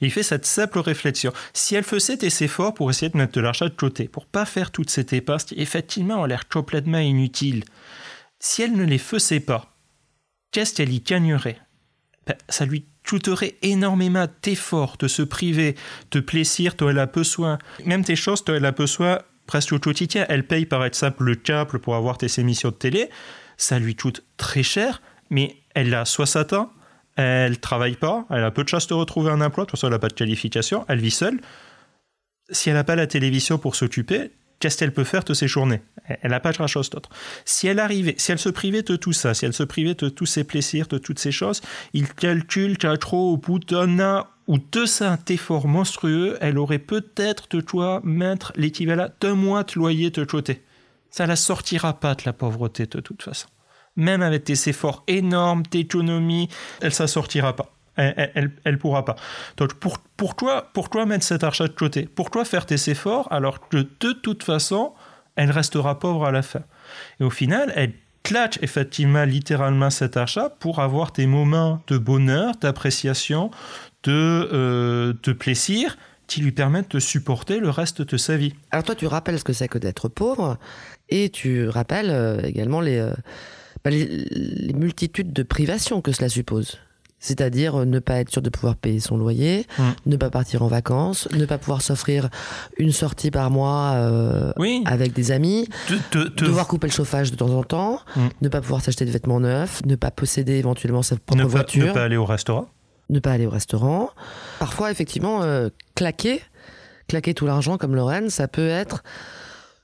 il fait cette simple réflexion. Si elle faisait des efforts pour essayer de mettre de l'argent de côté, pour pas faire toute cette épargne qui effectivement ont l'air complètement inutile, si elle ne les faisait pas, qu'est-ce qu'elle y gagnerait? Ben, Ça lui coûterait énormément d'efforts de se priver de plaisir dont elle a besoin. Même des choses dont elle a besoin presque au quotidien. Elle paye par exemple le câble pour avoir des émissions de télé. Ça lui coûte très cher, mais elle a 60 ans elle travaille pas, elle a peu de chance de retrouver un emploi, de toute façon elle n'a pas de qualification, elle vit seule. Si elle n'a pas la télévision pour s'occuper, qu'est-ce qu'elle peut faire de ces journées? Elle n'a pas de chose d'autre. Si elle arrivait, si elle se privait de tout ça, si elle se privait de tous ces plaisirs, de toutes ces choses, il calcule qu'à trop au bout d'un an ou deux cet effort monstrueux, elle aurait peut-être de toi mettre l'équivalent d'un mois de loyer de côté. Ça la sortira pas de la pauvreté de toute façon. Même avec tes efforts énormes d'économie, elle ne sortira pas. Elle, elle, pourra pas. Donc pour, toi, mettre cet argent de côté, pour toi faire tes efforts, alors que de toute façon, elle restera pauvre à la fin. Et au final, elle claque effectivement littéralement cet achat pour avoir tes moments de bonheur, d'appréciation, de, euh, de plaisir qui lui permettent de supporter le reste de sa vie. Alors toi, tu rappelles ce que c'est que d'être pauvre et tu rappelles euh, également euh, bah, les, les, multitudes de privations que cela suppose. C'est-à-dire ne pas être sûr de pouvoir payer son loyer, mm. ne pas partir en vacances, ne pas pouvoir s'offrir une sortie par mois avec des amis, devoir couper le chauffage de temps en temps, mm. ne pas pouvoir s'acheter de vêtements neufs, ne pas posséder éventuellement sa propre voiture. ne pas aller au restaurant ne pas aller au restaurant. Parfois, effectivement, euh, claquer, claquer tout l'argent comme Lorraine, ça peut être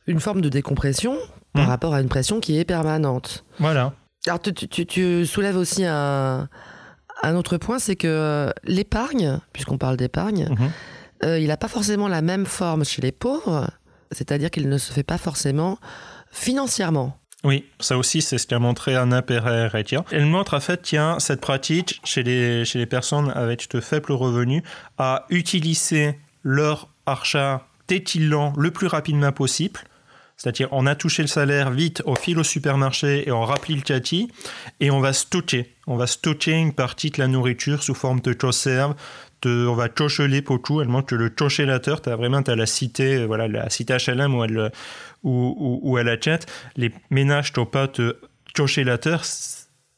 une forme de décompression par mmh. rapport à une pression qui est permanente. Voilà. Alors, tu, soulèves aussi un, autre point, c'est que l'épargne, puisqu'on parle d'épargne, mmh. euh, il n'a pas forcément la même forme chez les pauvres, c'est-à-dire qu'il ne se fait pas forcément financièrement. Oui, ça aussi, c'est ce qu'a montré Anna Perret Elle montre en fait, tiens, cette pratique chez les, chez les personnes avec de faibles revenus à utiliser leur argent détillant le plus rapidement possible. C'est-à-dire, on a touché le salaire vite, on file au supermarché et on rappelle le cati et on va stocker. On va stocker une partie de la nourriture sous forme de conserve, on va tocheler pour tout. Elle montre que le tochelateur, tu as vraiment as la cité, voilà, la cité HLM où elle, où, où, elle achète. Les ménages n'ont pas de tochelateur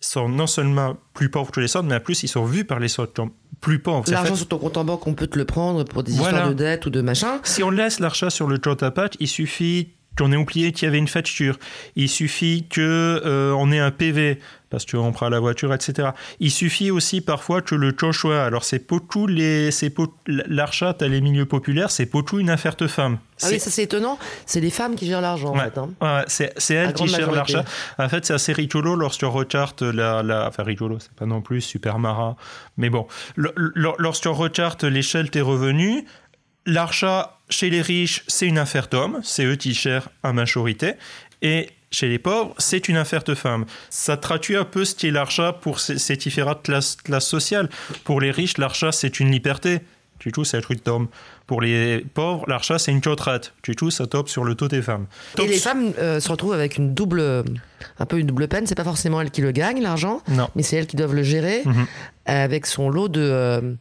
sont non seulement plus pauvres que les autres, mais en plus ils sont vus par les autres comme plus pauvres. L'argent sur ton compte en banque, on peut te le prendre pour des histoires de dette ou de machin. Si on laisse l'argent sur le compte à il suffit qu'on ait oublié qu'il y avait une facture. Il suffit que euh, on ait un PV parce qu'on prend la voiture, etc. Il suffit aussi parfois que le choix. Alors c'est tout les, c'est l'achat à les milieux populaires, c'est tout une affaire de femmes. Ah oui, ça c'est étonnant. C'est les femmes qui gèrent l'argent en fait. Hein. c'est, c'est elles qui gèrent l'argent. En fait, c'est assez rigolo lorsque regarde la, la, enfin rigolo, c'est pas non plus super mais bon, lorsque regarde l'échelle des revenus, L'achat chez les riches, c'est une affaire d'hommes, c'est eux qui gèrent à majorité. Et chez les pauvres, c'est une affaire de femmes. Ça traduit un peu ce qu'est l'argent pour ces, différentes classes, sociales. Pour les riches, l'argent, c'est une liberté. Du tout, c'est un truc d'homme. Pour les pauvres, l'argent, c'est une contrainte. Du tout, ça top sur le taux des femmes. Et les femmes euh, se retrouvent avec une double, un peu une double peine. C'est pas forcément elles qui le gagnent, l'argent, mais c'est elles qui doivent le gérer mhm. avec son lot de. Euh,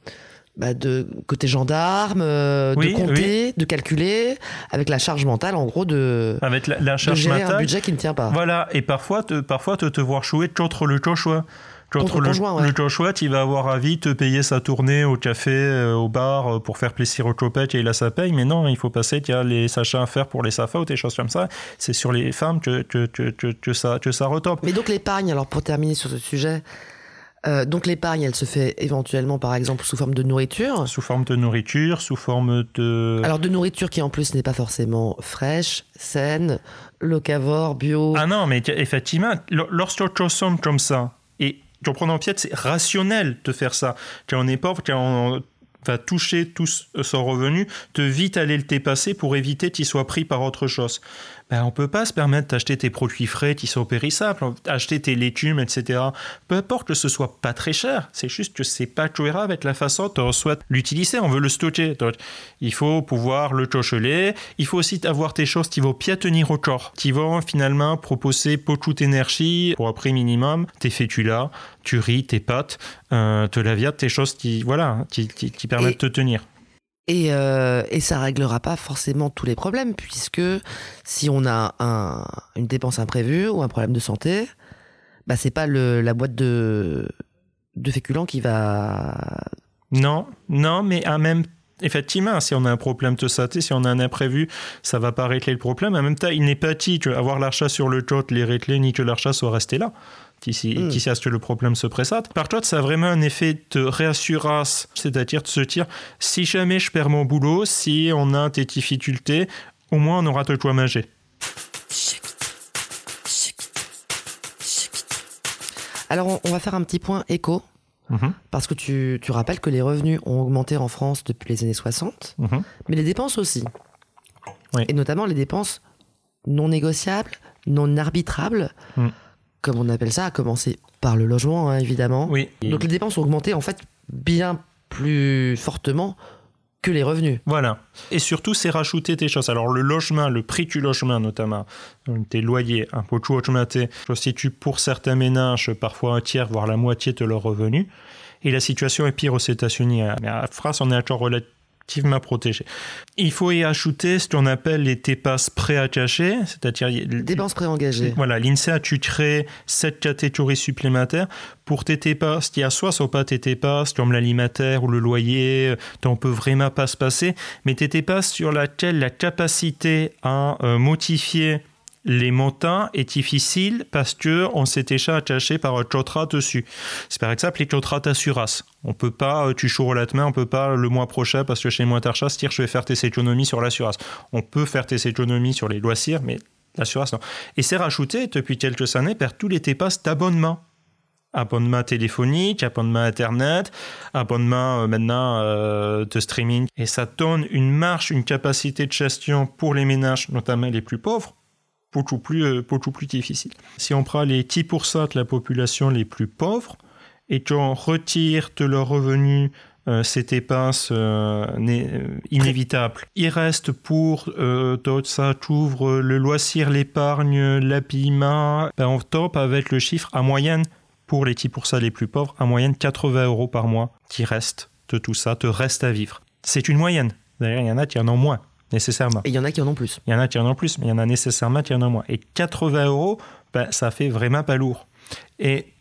bah, de côté gendarme, euh, de compter, de calculer, avec la charge mentale, en gros, de, avec la, charge de gérer un budget qui ne tient pas. Voilà, et parfois, te, parfois te, te voir jouer contre le choix. Contre, le, conjoint, le choix, il va avoir envie de payer sa tournée au café, euh, au bar, euh, pour faire plaisir au copette et il a sa paye. Mais non, il faut passer, il y a les achats à faire pour les SAFA ou des choses comme ça. C'est sur les femmes que, que, que, que, ça, que ça retombe. Mais donc l'épargne, alors pour terminer sur ce sujet, euh, donc l'épargne, elle se fait éventuellement, par exemple, sous forme de nourriture. Sous forme de nourriture, sous forme de... Alors de nourriture qui en plus n'est pas forcément fraîche, saine, locavore, bio. Ah non, mais effectivement, lorsque tu consommes comme ça, et tu prends en pied, c'est rationnel de faire ça. Quand on est pauvre, quand on va toucher tout son revenu, te vite aller le dépasser pour éviter qu'il soit pris par autre chose ben, on peut pas se permettre d'acheter tes produits frais qui sont périssables, acheter tes légumes, etc. Peu importe que ce soit pas très cher, c'est juste que c'est pas cohérent avec la façon dont on souhaite l'utiliser, on veut le stocker. Donc, il faut pouvoir le tocheler, il faut aussi avoir tes choses qui vont bien tenir au corps, qui vont finalement proposer beaucoup d'énergie pour un prix minimum, tes fétulas, tu riz, tes pâtes, euh, te la viande, tes choses qui, voilà, qui, qui, permettent de tenir. Et, euh, et ça réglera pas forcément tous les problèmes, puisque si on a un, une dépense imprévue ou un problème de santé, bah c'est pas le, la boîte de, de féculents qui va. Non, non, mais à même effectivement, si on a un problème de santé, si on a un imprévu, ça va pas régler le problème. En même temps, il n'est pas dit qu'avoir l'achat sur le chat les régler ni que l'achat soit resté là qui, mm. qui que le problème se présente. Par contre, ça a vraiment un effet de réassurance, c'est-à-dire de se dire, si jamais je perds mon boulot, si on a des difficultés, au moins on aura de quoi manger. Alors, on va faire un petit point éco. Mhm. Parce que tu, tu rappelles que les revenus ont augmenté en France depuis les années 60, Mhm. mais les dépenses aussi. Oui. Et notamment les dépenses non négociables, non arbitrables, Mm. Comme on appelle ça, à commencer par le logement, hein, évidemment. Oui. Donc les dépenses ont augmenté en fait bien plus fortement que les revenus. Voilà. Et surtout, c'est rajouter tes choses. Alors, le logement, le prix du logement, notamment, tes loyers, un peu tout augmenté, constitue pour certains ménages parfois un tiers, voire la moitié de leurs revenus. Et la situation est pire aux États-Unis. Mais à France, on est encore relativement Il faut y ajouter ce qu'on appelle les TEPAS préattachés, c'est-à-dire Dépenses préengagées. voilà, l'INSEE a tu crées sept catégories supplémentaires pour tes TEPAS. Il y a soit sont pas tes TEPAS, comme l'alimentaire ou le loyer, on peut vraiment pas se passer, mais tes TEPAS sur laquelle la capacité à euh, modifier les montants est difficile parce que on s'est déjà attaché par un contrat dessus. C'est par exemple les contrats d'assurance. On peut pas, euh, tu choues la on peut pas le mois prochain parce que chez moi t'achètes, dire je vais faire tes économies sur l'assurance. On peut faire tes économies sur les loisirs, mais l'assurance non. Et c'est rajouté depuis quelques années par tous les TEPAS d'abonnement. Abonnement téléphonique, abonnement Internet, abonnement euh, maintenant euh, de streaming. Et ça donne une marge, une capacité de gestion pour les ménages, notamment les plus pauvres, beaucoup plus, euh, beaucoup plus difficile. Si on prend les 10% de la population les plus pauvres et qu'on retire de leurs revenus euh, ces dépenses euh, euh, inévitables. Il reste pour euh, tout ça, t'ouvres le loisir, l'épargne, l'habillement, ben, on top avec le chiffre à moyenne pour les 10% les plus pauvres, à moyenne 80 euros par mois qui reste de tout ça, te reste à vivre. C'est une moyenne. D'ailleurs, il y en a qui en ont moins, nécessairement. Et il y en a qui en ont plus. Il y en a qui en ont plus, mais il y en a nécessairement qui en ont moins. Et 80 euros, ben, ça fait vraiment pas lourd. Et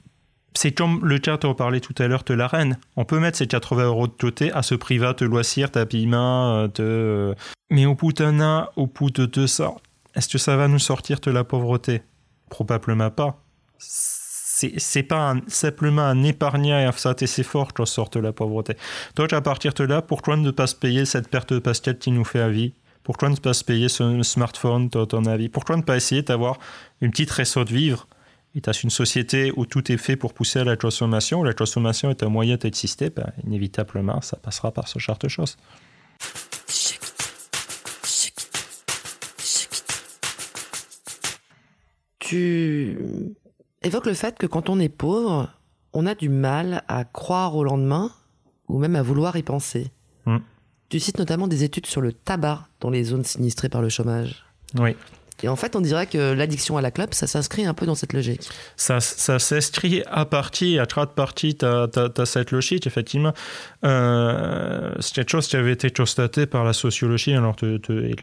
c'est comme le cas dont on parlait tout à l'heure de la reine. On peut mettre ces 80 euros de côté à ce privat de loisirs, d'habillement, euh, de... Mais au bout d'un an, au bout de deux ans, est-ce que ça va nous sortir de la pauvreté? Probablement pas. C'est pas simplement un épargnant et un ça et c'est fort qu'on sort de la pauvreté. Donc à partir de là, pourquoi ne pas se payer cette perte de basket qui nous fait à vie Pourquoi ne pas se payer ce smartphone dans ton avis? Pourquoi ne pas essayer d'avoir une petite réseau de vivre? Et as une société où tout est fait pour pousser à la consommation, où la consommation est un moyen d'exister, ben, inévitablement, ça passera par ce genre de choses. Tu évoques le fait que quand on est pauvre, on a du mal à croire au lendemain ou même à vouloir y penser. Mm. Tu cites notamment des études sur le tabac dans les zones sinistrées par le chômage. Oui. Et en fait, on dirait que l'addiction à la clope, ça s'inscrit un peu dans cette logique. Ça, ça s'inscrit à partie, à trois parties, tu as, cette logique, effectivement. Euh, c'est quelque chose qui avait été constaté par la sociologie, alors de, de- et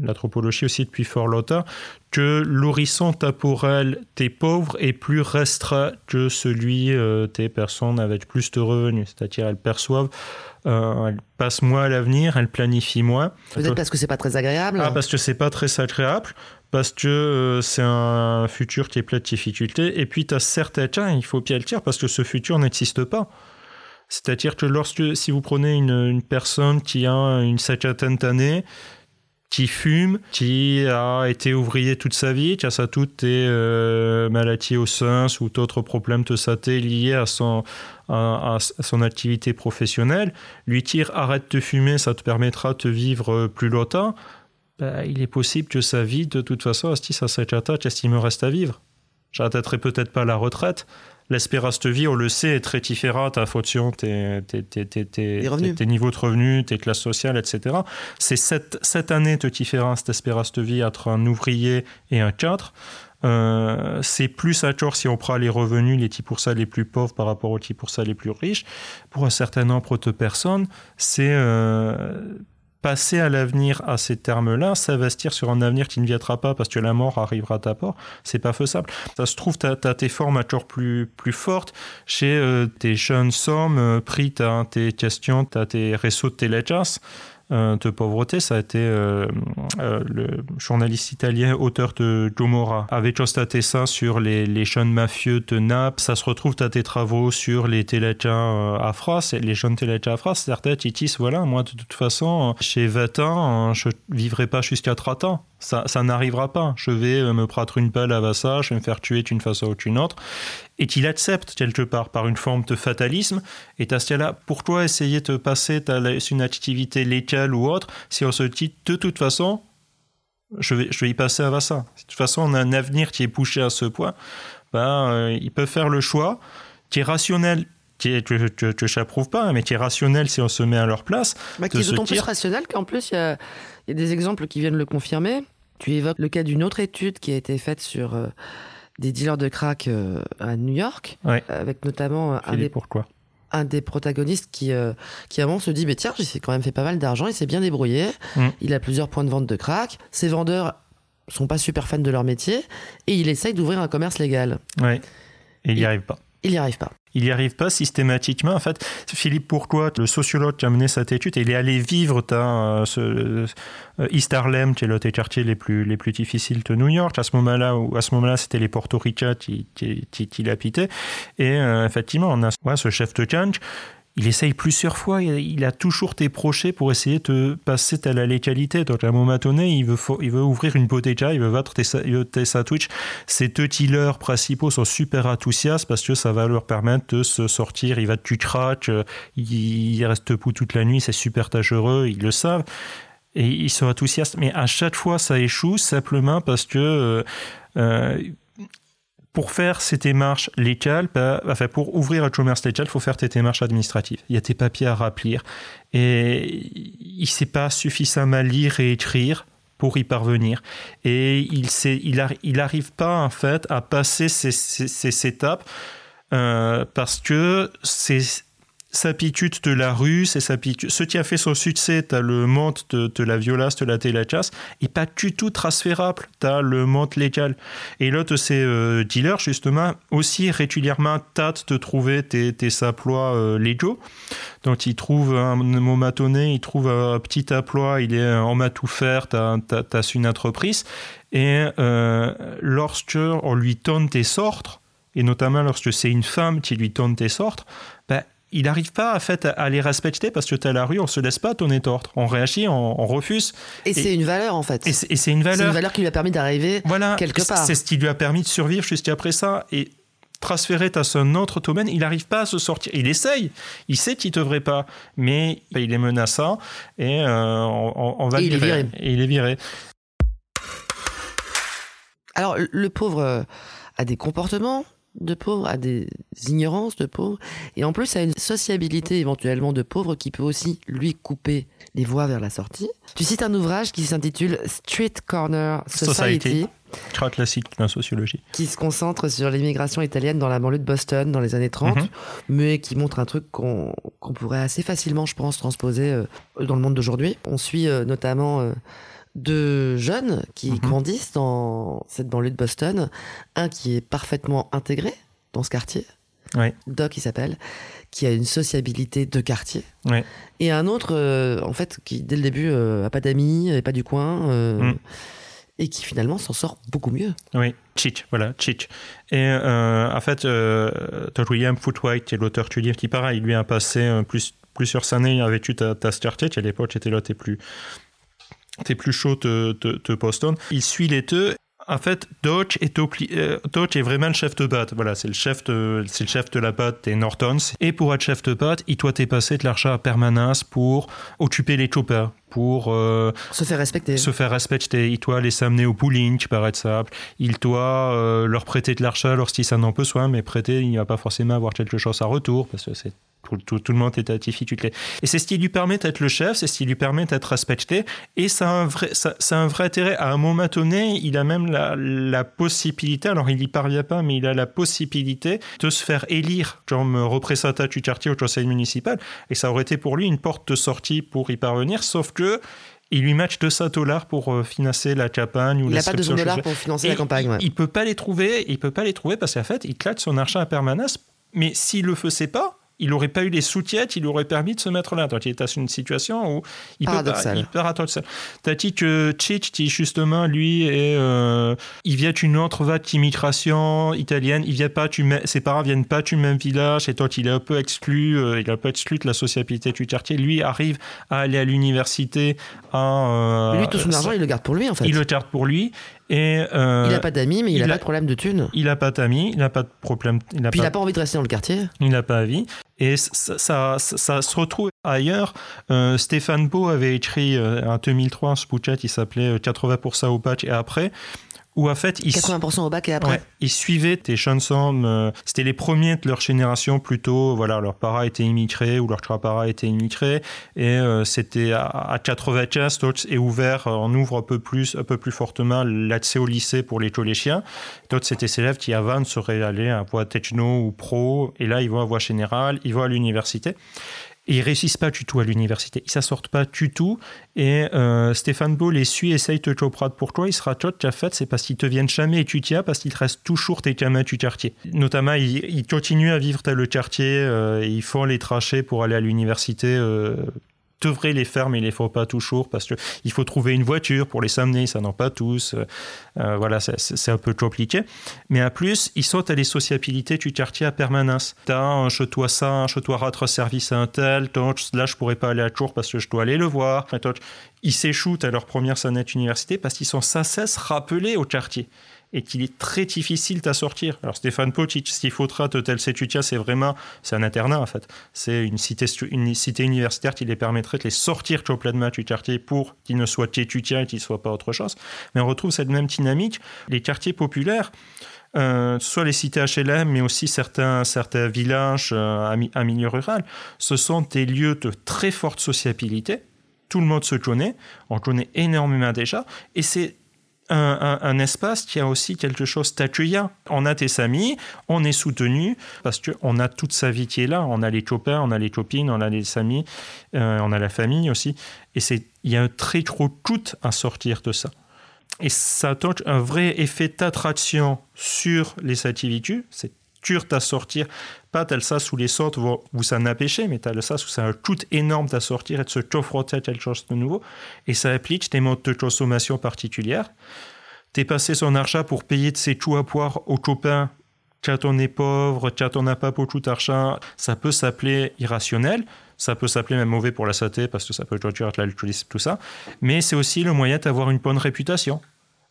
l'anthropologie aussi depuis fort longtemps, que l'horizon temporel des pauvres est plus restreint que celui euh, des personnes avec plus de revenus. C'est-à-dire, elles perçoivent, euh, elles passent moins à l'avenir, elles planifient moins. Peut-être parce que c'est pas très agréable. Ah, parce que c'est pas très agréable, parce que euh, c'est un futur qui est plein de difficultés, et puis tu as certains cas, il faut bien le dire, parce que ce futur n'existe pas. C'est-à-dire que lorsque, si vous prenez une, une personne qui a une cinquantaine d'années, qui fume, qui a été ouvrier toute sa vie, qui a ça toutes des euh, maladies au sein ou d'autres problèmes de santé liés à son, à, à activité professionnelle, lui dire arrête de fumer, ça te permettra de vivre plus longtemps. Ben, il est possible que sa vie, de toute façon, si ça s'arrête, qu'est-ce qu'il me reste à vivre J'atteindrai peut-être pas la retraite. L'espérance de vie, on le sait, est très différente en fonction de tes, tes, tes, tes, niveaux de revenus, tes classes sociales, etc. C'est cette, cette année de différence d'espérance de vie entre un ouvrier et un cadre. Euh, c'est plus à tort si on prend les revenus, les 10% les plus pauvres par rapport aux 10% les plus riches. Pour un certain nombre de personnes, c'est euh, passer à l'avenir à ces termes-là, s'investir sur un avenir qui ne viendra pas parce que la mort arrivera à part, c'est pas faisable. Ça se trouve, tu as, tes formes encore plus, plus fortes chez euh, tes jeunes sommes, euh, pris, tu as tes questions, tu as tes réseaux de téléchasses. Euh, de pauvreté, ça a été euh, le journaliste italien, auteur de Gomorra, avait constaté ça sur les, les jeunes mafieux de Naples. Ça se retrouve à tes travaux sur les télétiens à France, les jeunes télétiens à France. Certains disent, voilà, moi de toute façon, chez 20 ans, je vivrai pas jusqu'à 30 ans. Ça, ça n'arrivera pas. Je vais me prendre une balle à ça, je vais me faire tuer d'une façon ou d'une autre. Et qu'il accepte quelque part par une forme de fatalisme? Et à ce cas-là, pourquoi essayer de passer à une activité légale ou autre si on se dit de toute façon, je vais, je vais y passer à ça? De toute façon, on a un avenir qui est poussé à ce point. Ben, euh, il peut faire le choix qui est rationnel qui est, que, je n'approuve pas, mais qui est rationnel si on se met à leur place. Bah, qui est d'autant plus rationnel qu'en plus, il y, a, des exemples qui viennent le confirmer. Tu évoques le cas d'une autre étude qui a été faite sur euh, des dealers de crack euh, à New York, avec notamment un des, pourquoi? un des protagonistes qui, euh, qui moment se dit, mais tiens, j'ai quand même fait pas mal d'argent, il s'est bien débrouillé, mm. il a plusieurs points de vente de crack, ses vendeurs sont pas super fans de leur métier, et il essaye d'ouvrir un commerce légal. Ouais. Et il n'y arrive pas. Il n'y arrive pas. Il n'y arrive pas systématiquement. En fait, Philippe Pourquoi, le sociologue qui a mené cette étude, il est allé vivre dans ce, euh, East Harlem, qui est l'un des quartiers les plus, les plus difficiles de New York. À ce moment-là, à ce moment-là, c'était les Portoricains qui, qui, qui, qui l'habitaient. Et euh, effectivement, on a ce chef de gang il essaye plusieurs fois, il a toujours tes prochets pour essayer de passer à la légalité. Donc à un moment donné, il veut, il veut ouvrir une bottega, il veut vendre tes, sandwichs. Ces deux dealers principaux sont super enthousiastes parce que ça va leur permettre de se sortir. Il va tu crack, euh, il, reste debout toute la nuit, c'est super tâchereux, ils le savent. Et ils sont enthousiastes. Mais à chaque fois, ça échoue simplement parce que... Euh, euh, pour faire ces démarches légales, bah, enfin, pour ouvrir un commerce légal, il faut faire tes démarches administratives. Il y a tes papiers à remplir. Et il ne sait pas suffisamment lire et écrire pour y parvenir. Et il n'arrive il, arrive pas, en fait, à passer ces, ces, étapes euh, parce que c'est sa pitute de la rue, c'est sa pitute. Ce qui a fait son succès, tu as le monde de, la violace, de la téléchasse, et pas du tout transférable. Tu as le monde légal. Et l'autre de ces euh, dealers, justement, aussi régulièrement tâte de trouver tes, tes saplois euh, légaux. Donc, il trouve un moment donné, il trouve un petit emploi, il est en m'a tout faire, tu as, une entreprise. Et euh, lorsque on lui donne tes sortes, et notamment lorsque c'est une femme qui lui donne tes sortes, il n'arrive pas en fait, à les respecter parce que tu à la rue, on se laisse pas donner tort. On réagit, on, refuse. Et, c'est une valeur en fait. Et c'est une valeur. C'est une valeur qui lui a permis d'arriver voilà, quelque part. C'est ce qui lui a permis de survivre jusqu'après ça. Et transférer à son autre domaine, il n'arrive pas à se sortir. Il essaye, il sait qu'il ne devrait pas, mais bah, il est menaçant et euh, on, va et il est viré. Et il est viré. Alors, le pauvre a des comportements de pauvres, à des ignorances de pauvres, et en plus à une sociabilité éventuellement de pauvres qui peut aussi lui couper les voies vers la sortie. Tu cites un ouvrage qui s'intitule Street Corner Society. Très classique la sociologie. Qui se concentre sur l'immigration italienne dans la banlieue de Boston dans les années 30, mhm. mais qui montre un truc qu'on pourrait assez facilement, je pense, transposer euh, dans le monde d'aujourd'hui. On suit euh, notamment euh, de jeunes qui mhm. grandissent dans cette banlieue de Boston. Un qui est parfaitement intégré dans ce quartier. Doc, il s'appelle, qui a une sociabilité de quartier. Et un autre, euh, en fait, qui dès le début euh, a pas d'amis, et pas du coin. Euh, mm. Et qui finalement s'en sort beaucoup mieux. Oui, Chich, voilà, Chich. Et en fait, William Footwhite, qui est l'auteur du livre, qui pareil, lui a passé plus, plusieurs années avec tu ta, ta quartier, qui à l'époque était là, t'es plus, t'es plus chaud de, de, Boston. Il suit les deux en fait, Dodge est, euh, est vraiment le chef de bad. Voilà, c'est le chef de, c'est le chef de la bad des Nortons. Et pour être chef de bad, il doit dépasser de l'argent à permanence pour occuper les choppers, pour euh, se faire respecter. Se faire respecter. Il doit les amener au bowling, par exemple. Il doit euh, leur prêter de l'argent lorsqu'ils en ont besoin, mais prêter, il ne va pas forcément avoir quelque chose à retour parce que c'est tout, le monde est à difficulté. Et c'est ce qui lui permet d'être le chef, c'est ce qui lui permet d'être respecté. Et ça a un vrai, ça, un vrai intérêt. À un moment donné, il a même la, la possibilité, alors il n'y parvient pas, mais il a la possibilité de se faire élire comme représentant du quartier au conseil municipal. Et ça aurait été pour lui une porte de sortie pour y parvenir, sauf que il lui match 200 dollars pour financer la campagne. Ou il n'a pas 200 dollars pour financer la campagne. Il, ne peut pas les trouver. Il peut pas les trouver parce qu'en fait, il claque son argent à permanence. Mais s'il le faisait pas, il n'aurait pas eu les soutiens, il aurait permis de se mettre là. Donc il est dans une situation où il paradoxal. peut pas, il paradoxal. T'as dit que Chichi, justement, lui, est, euh, il vient d'une autre vague d'immigration italienne. Il vient pas, tu ses parents viennent pas du même village, et toi, il est un peu exclu, euh, il est un peu exclu de la sociabilité du quartier. Lui arrive à aller à l'université. À, euh, lui, tout son argent, il le garde pour lui, en fait. Il le garde pour lui. Et, euh, il n'a pas d'amis, mais il n'a pas de problème de thunes. Il n'a pas d'amis, il n'a pas de problème. Il Puis il n'a pas envie de rester dans le quartier. Il n'a pas envie. Et ça, ça, se retrouve ailleurs. Euh, Stéphane Beau avait écrit euh, en 2003 un Spouchat, il s'appelait 80% au patch et après, où en fait 80% au bac et après. Ils suivaient tes chansons euh, c'était les premiers de leur génération plutôt voilà leurs parents étaient immigrés ou leurs trois parents étaient immigrés et euh, c'était à, à 95 et ouvert on ouvre un peu plus un peu plus fortement l'accès au lycée pour les collégiens. D'autres c'était ces élèves qui avant seraient allés à voie techno ou pro et là ils vont à voie générale ils vont à l'université et ils réussissent pas du tout à l'université. Ils ne sortent pas du tout. Et euh, Stéphane Beau les suit, essaye de te pour toi. Il sera tout tu as fait, c'est parce qu'ils te viennent jamais étudier, parce qu'ils te restent toujours tes gamins du quartier. Notamment, ils, continuent à vivre dans le quartier, euh, ils font les trachés pour aller à l'université euh, devrait les faire, mais il les faut pas toujours parce que il faut trouver une voiture pour les amener, ça n'en pas tous. Euh, euh, voilà, c'est un peu compliqué. Mais en plus, ils sont à les sociabilités du quartier à permanence. T'as un je dois ça, je dois rendre service à un tel, donc là je pourrais pas aller à tour parce que je dois aller le voir. Ils s'échouent à leur première sonnette université parce qu'ils sont sans cesse rappelés au quartier et qu'il est très difficile à sortir. Alors Stéphane Potic, ce qu'il faudra de tel Setutia, c'est vraiment, c'est un internat en fait. C'est une cité, universitaire qui les permettrait de les sortir complètement du quartier pour qu'ils ne soient qu'étudiants et qu'ils ne soient pas autre chose. Mais on retrouve cette même dynamique. Les quartiers populaires, euh, soit les cités HLM, mais aussi certains, villages euh, milieu rural, ce sont des lieux de très forte sociabilité. Tout le monde se connaît, on connaît énormément déjà, et c'est un, espace qui a aussi quelque chose d'accueillant. On a tes amis, on est soutenu parce qu'on a toute sa vie qui est là. On a les copains, on a les copines, on a les amis, euh, on a la famille aussi. Et c'est, il y a un très gros coût à sortir de ça. Et ça a un vrai effet d'attraction sur les activités. C'est dur à sortir. Pas tel ça sous les sortes où ça n'a pêché, mais tel ça où a un coût énorme à sortir et de se à quelque chose de nouveau. Et ça applique des modes de consommation particulières. T'es passé son argent pour payer de ses choux à poire aux copains quand on est pauvre, quand on n'a pas beaucoup d'argent, ça peut s'appeler irrationnel, ça peut s'appeler même mauvais pour la santé parce que ça peut à l'alcoolisme, tout ça. Mais c'est aussi le moyen d'avoir une bonne réputation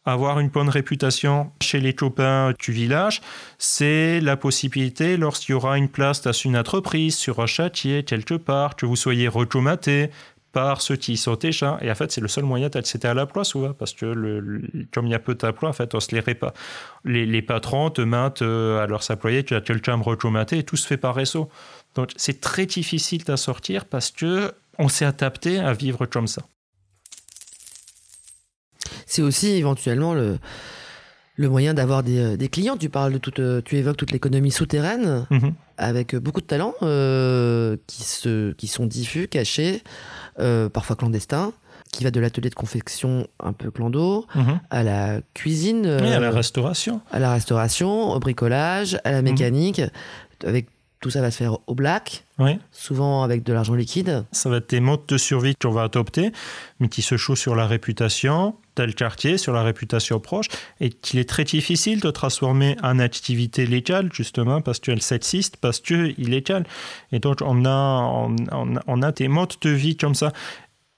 avoir une bonne réputation chez les copains du village, c'est la possibilité, lorsqu'il y aura une place dans une entreprise, sur un châtier, quelque part, que vous soyez recommaté par ceux qui sont déjà. Et en fait, c'est le seul moyen d'accéder à l'emploi souvent, parce que le, comme il y a peu d'emplois, en fait, on se les pas. Les, patrons te mettent euh, à leurs employés, tu as quelqu'un à me recommater, et tout se fait par réseau. Donc, c'est très difficile d'en sortir parce que on s'est adapté à vivre comme ça c'est aussi éventuellement le, le moyen d'avoir des, euh, des, clients. Tu parles de toute, euh, tu évoques toute l'économie souterraine mhm. avec beaucoup de talents euh, qui, se, qui sont diffus, cachés, parfois clandestins qui va de l'atelier de confection un peu clando mhm. à la cuisine, à la restauration, à la restauration, au bricolage, à la mhm. mécanique, avec tout ça va se faire au black, souvent avec de l'argent liquide. Ça va être des modes de survie qu'on va adopter, mais qui se jouent sur la réputation tel quartier, sur la réputation proche, et qu'il est très difficile de transformer en activité légale, justement, parce qu'elle sexiste, parce qu'il est légal. Et donc, on a, on, a des modes de vie comme ça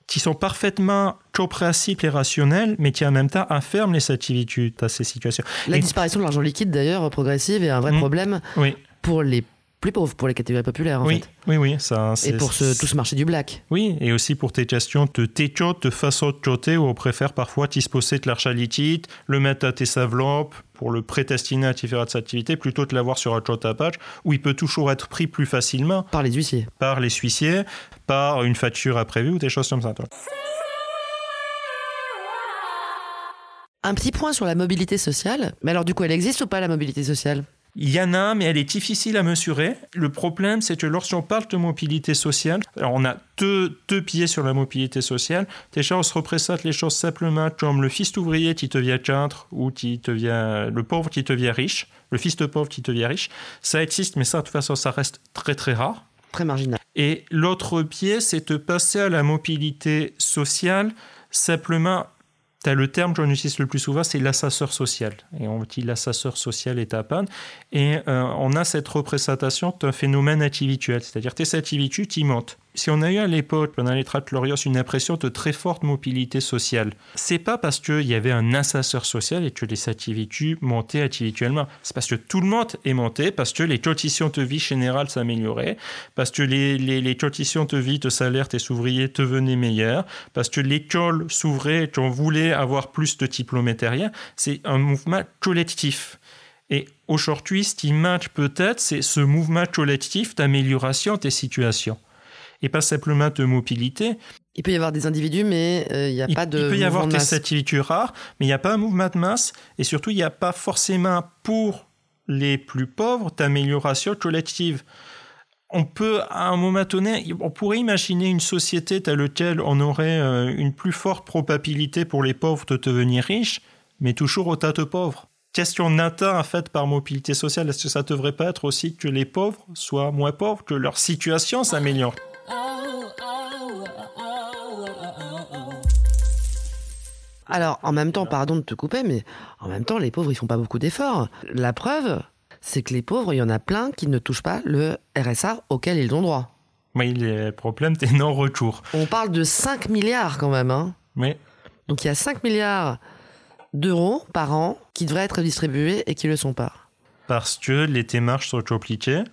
qui sont parfaitement compréhensibles et rationnels, mais qui en même temps enferment les activités à ces situations. La disparition de l'argent liquide, d'ailleurs, progressive, est un vrai mmh. problème oui. pour les plus pauvres pour les catégories populaires en oui, fait. Oui, oui, ça. Et pour ce, tout ce marché du black. Oui, et aussi pour tes questions de tétio, de façon de où on préfère parfois disposer de liquide, le mettre à tes enveloppes pour le prédestiner à différentes activités, plutôt que l'avoir sur un à page, où il peut toujours être pris plus facilement. Par les huissiers. Par les huissiers, par une facture imprévue ou des choses comme ça. Un petit point sur la mobilité sociale. Mais alors du coup, elle existe ou pas la mobilité sociale? Il y en a, mais elle est difficile à mesurer. Le problème, c'est que lorsqu'on parle de mobilité sociale, alors on a deux, deux pieds sur la mobilité sociale. Déjà, on se représente les choses simplement comme le fils d'ouvrier qui devient cadre ou qui devient le pauvre qui devient riche, le fils de pauvre qui devient riche. Ça existe, mais ça, de toute façon, ça reste très très rare. Très marginal. Et l'autre biais, c'est de passer à la mobilité sociale simplement as le terme qu'on utilise le plus souvent, c'est l'assesseur social. Et on dit l'assesseur social est à panne. Et euh, on a cette représentation d'un phénomène individuel, c'est-à-dire tes individus, qui montent si on a eu à l'époque, pendant les Lorios, une impression de très forte mobilité sociale, c'est pas parce qu'il y avait un ascenseur social et que les individus montaient individuellement. C'est parce que tout le monde est monté, parce que les conditions de vie générales s'amélioraient, parce que les, les, conditions de vie de salaire des ouvriers devenaient meilleures, parce que l'école s'ouvrait et qu'on voulait avoir plus de diplômes C'est un mouvement collectif. Et aujourd'hui, ce qui manque peut-être, c'est ce mouvement collectif d'amélioration des situations et pas simplement de mobilité. Il peut y avoir des individus, mais euh, il n'y a pas de. Il peut y avoir des individus rares, mais il n'y a pas un mouvement de masse, et surtout, il n'y a pas forcément pour les plus pauvres d'amélioration collective. On peut, à un moment donné, on pourrait imaginer une société telle laquelle on aurait euh, une plus forte probabilité pour les pauvres de devenir riches, mais toujours au tas de pauvres. Question atteint en fait par mobilité sociale, est-ce que ça ne devrait pas être aussi que les pauvres soient moins pauvres, que leur situation s'améliore? Alors, en même temps, pardon de te couper, mais en même temps, les pauvres, ils font pas beaucoup d'efforts. La preuve, c'est que les pauvres, il y en a plein qui ne touchent pas le RSA auquel ils ont droit. Oui, les problèmes des non-retours. On parle de 5 milliards quand même. Hein. Oui. Donc il y a 5 milliards d'euros par an qui devraient être distribués et qui ne le sont pas. Parce que les démarches sont compliquées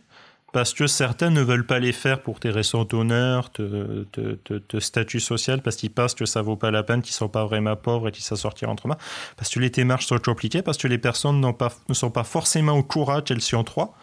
parce que certains ne veulent pas les faire pour des raisons d'honneur, de, de, statut social, parce qu'ils pensent que ça vaut pas la peine, qu'ils sont pas vraiment pauvres et qu'ils s'en sortiront entre mains, parce que les démarches sont compliquées, parce que les personnes ne sont pas forcément au courage qu'elles sont trois.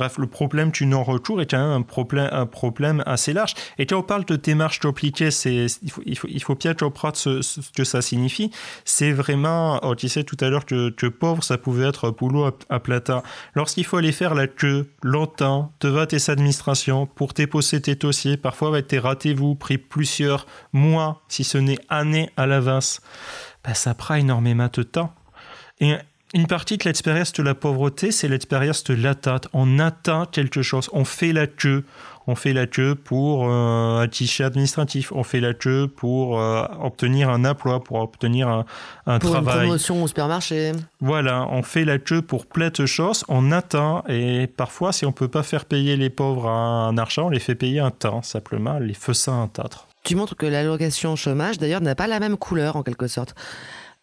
Bref, le problème du non-retour est un problème, un problème assez large. Et quand on parle de démarche compliquée, c'est, il, faut, il, faut, il faut bien comprendre ce, que ça signifie. C'est vraiment, tu sais tout à l'heure que, pauvre, ça pouvait être boulot à, à. Lorsqu'il faut aller faire la queue longtemps devant tes administrations pour déposer tes dossiers, parfois avec tes ratés-vous pris plusieurs mois, si ce n'est années à l'avance, ben, ça prend énormément de temps. Et une partie de l'expérience de la pauvreté, c'est l'expérience de l'attente. On atteint quelque chose, on fait la queue. On fait la queue pour euh, un t administratif, on fait la queue pour euh, obtenir un emploi, pour obtenir un, un pour travail. Une promotion au supermarché. Voilà, on fait la queue pour plein de choses, on atteint, et parfois, si on ne peut pas faire payer les pauvres un argent, on les fait payer un temps, simplement, les faisant un tâtre. Tu montres que l'allocation chômage, d'ailleurs, n'a pas la même couleur, en quelque sorte.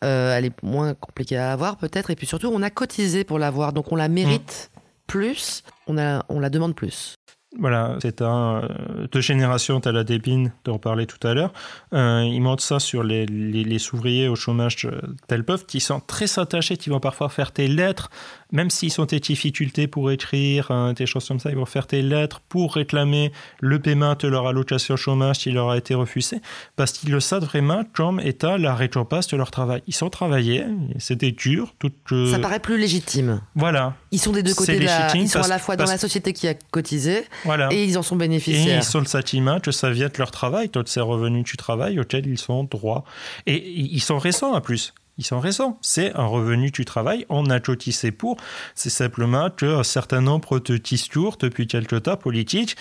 Euh, elle est moins compliquée à avoir peut-être. Et puis surtout, on a cotisé pour l'avoir, donc on la mérite mm. plus, on, a, on la demande plus. Voilà, c'est un euh, de génération, tu as la débine dont on parlait tout à l'heure. Euh, ils montrent ça sur les, les, ouvriers au chômage tel peuvent, qui sont très attachés, qui vont parfois faire tes lettres même s'ils sont des difficultés pour écrire, hein, des choses comme ça, ils vont faire des lettres pour réclamer le paiement de leur allocation chômage qui leur a été refusé, parce qu'ils le savent vraiment comme état la récompense de leur travail. Ils sont travaillés, c'était dur. Tout, Ça paraît plus légitime. Voilà. Ils sont des deux côtés de la... Ils sont à la fois dans la société qui a cotisé voilà. et ils en sont bénéficiaires. Et ils sont le sentiment que ça vient de leur travail, de ces revenus du travail auxquels ils sont droits. Et ils sont récents en plus ils sont raison. C'est un revenu du travail, on a cotisé pour. C'est simplement qu'un certain nombre de discours depuis quelques temps politiques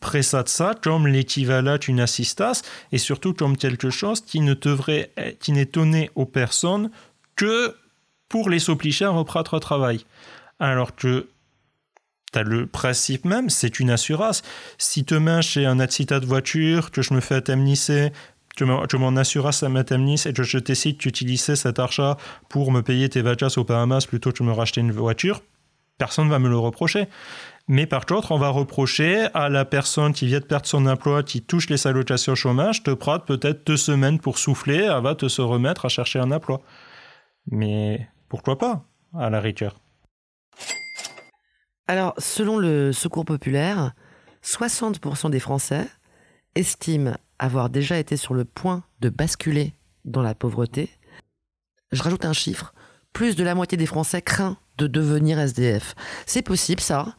précèdent ça comme l'équivalent d'une assistance et surtout comme quelque chose qui ne devrait, qui n'est donné aux personnes que pour les obliger à reprendre le travail. Alors que T'as le principe même, c'est une assurance. Si demain j'ai un accident de voiture, que je me fais indemniser tu m'en assuras ça m'indemnise et que je décide d'utiliser cet argent pour me payer tes vacances aux Bahamas plutôt que de me racheter une voiture, personne ne va me le reprocher. Mais par contre, on va reprocher à la personne qui vient de perdre son emploi, qui touche les allocations chômage, de prendre peut-être deux semaines pour souffler avant de se remettre à chercher un emploi. Mais pourquoi pas, à la rigueur Alors, selon le Secours populaire, 60% des Français estiment avoir déjà été sur le point de basculer dans la pauvreté. Je rajoute un chiffre. Plus de la moitié des Français craint de devenir SDF. C'est possible ça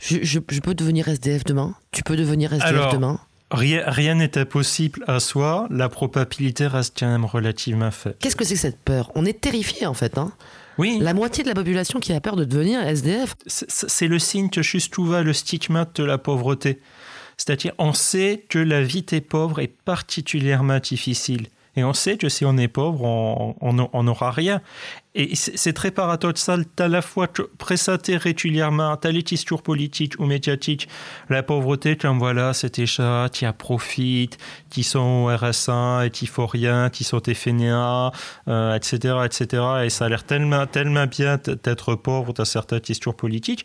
je, peux devenir SDF demain Tu peux devenir SDF demain rien n'est impossible à soi, la probabilité reste quand même relativement faible. Qu'est-ce que c'est que cette peur? On est terrifié en fait. Hein oui. La moitié de la population qui a peur de devenir SDF. C'est le signe que juste va le stigmate de la pauvreté. C'est-à-dire, on sait que la vie des pauvres est particulièrement difficile. Et on sait que si on est pauvre, on n'aura rien. Et c'est très paradoxal. Tu à la fois présenté régulièrement, tu as les discours politiques ou médiatiques, la pauvreté, comme voilà, c'était ça, tu as profite, qui sont au RSA et qui font rien, qui sont des fainéants, etc., etc. Et ça a l'air tellement, tellement bien d'être pauvre dans certains discours politiques.